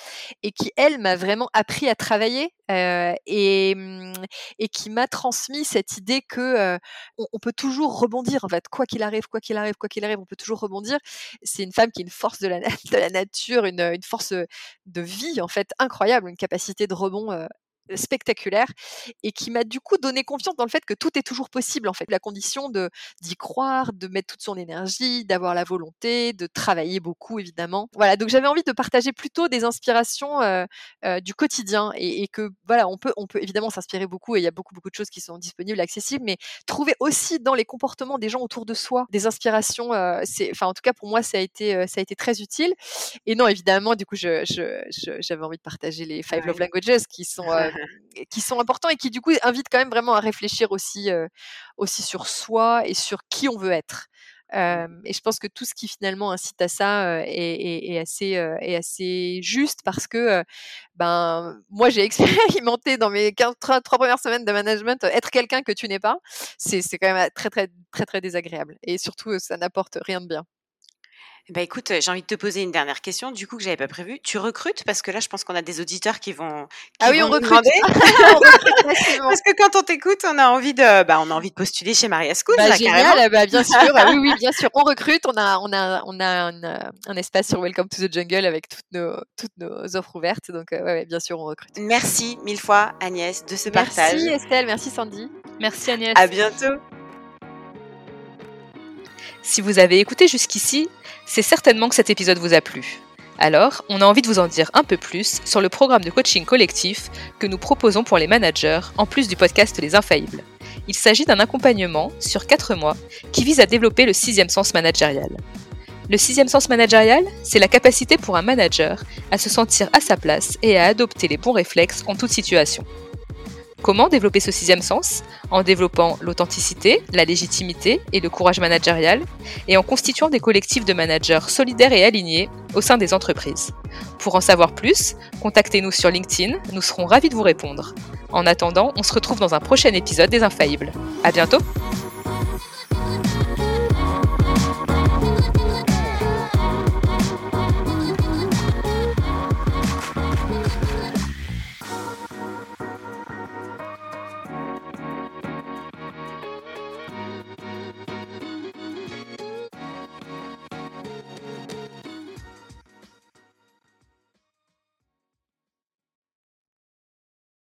et qui, elle, m'a vraiment appris à travailler euh, et, mmh, et qui m'a transmis cette idée que euh, on, peut toujours rebondir, en fait, quoi qu'il arrive, quoi qu'il arrive, quoi qu'il arrive, on peut toujours rebondir. C'est une femme qui est une force de la, [LAUGHS] de la nature, une, une, force de vie, en fait, incroyable, une capacité de rebond euh, spectaculaire et qui m'a du coup donné confiance dans le fait que tout est toujours possible en fait. La condition de d'y croire de mettre toute son énergie d'avoir la volonté de travailler beaucoup évidemment. Voilà donc j'avais envie de partager plutôt des inspirations euh, euh, du quotidien et, et, que voilà on peut on peut évidemment s'inspirer beaucoup et il y a beaucoup beaucoup de choses qui sont disponibles accessibles mais trouver aussi dans les comportements des gens autour de soi des inspirations euh, c'est enfin en tout cas pour moi ça a été ça a été très utile. Et non évidemment du coup je, je, j'avais envie de partager les five love languages qui sont qui sont importants et qui du coup invitent quand même vraiment à réfléchir aussi, euh, aussi sur soi et sur qui on veut être. Mmh. et je pense que tout ce qui finalement incite à ça est, est, est, assez, est assez juste parce que ben moi j'ai [LAUGHS] expérimenté dans mes 15, 3, premières semaines de management être quelqu'un que tu n'es pas, c'est quand même très très très très désagréable et surtout ça n'apporte rien de bien. Bah écoute, j'ai envie de te poser une dernière question, du coup que j'avais pas prévu. Tu recrutes? Parce que là, je pense qu'on a des auditeurs qui vont. Qui ah oui, vont [LAUGHS] on recrute. demander. On recrute parce que quand on t'écoute, on a envie de, bah, on a envie de postuler chez Maria School, bah, là, carrément. génial, bah, bien [LAUGHS] sûr. Ah oui, oui, bien sûr. On recrute. On a, on a, on a un, euh, un espace sur Welcome to the Jungle avec toutes nos, toutes nos offres ouvertes. Donc, euh, ouais, ouais, bien sûr, on recrute. Merci mille fois, Agnès, de ce Merci partage. Estelle, merci Sandy. Merci Agnès. À bientôt. Si vous avez écouté jusqu'ici, c'est certainement que cet épisode vous a plu. Alors, on a envie de vous en dire un peu plus sur le programme de coaching collectif que nous proposons pour les managers, en plus du podcast Les Infaillibles. Il s'agit d'un accompagnement sur 4 mois qui vise à développer le sixième sens managérial. Le sixième sens managérial, c'est la capacité pour un manager à se sentir à sa place et à adopter les bons réflexes en toute situation. Comment développer ce sixième sens En développant l'authenticité, la légitimité et le courage managérial, et en constituant des collectifs de managers solidaires et alignés au sein des entreprises. Pour en savoir plus, contactez-nous sur LinkedIn, nous serons ravis de vous répondre. En attendant, on se retrouve dans un prochain épisode des Infaillibles. À bientôt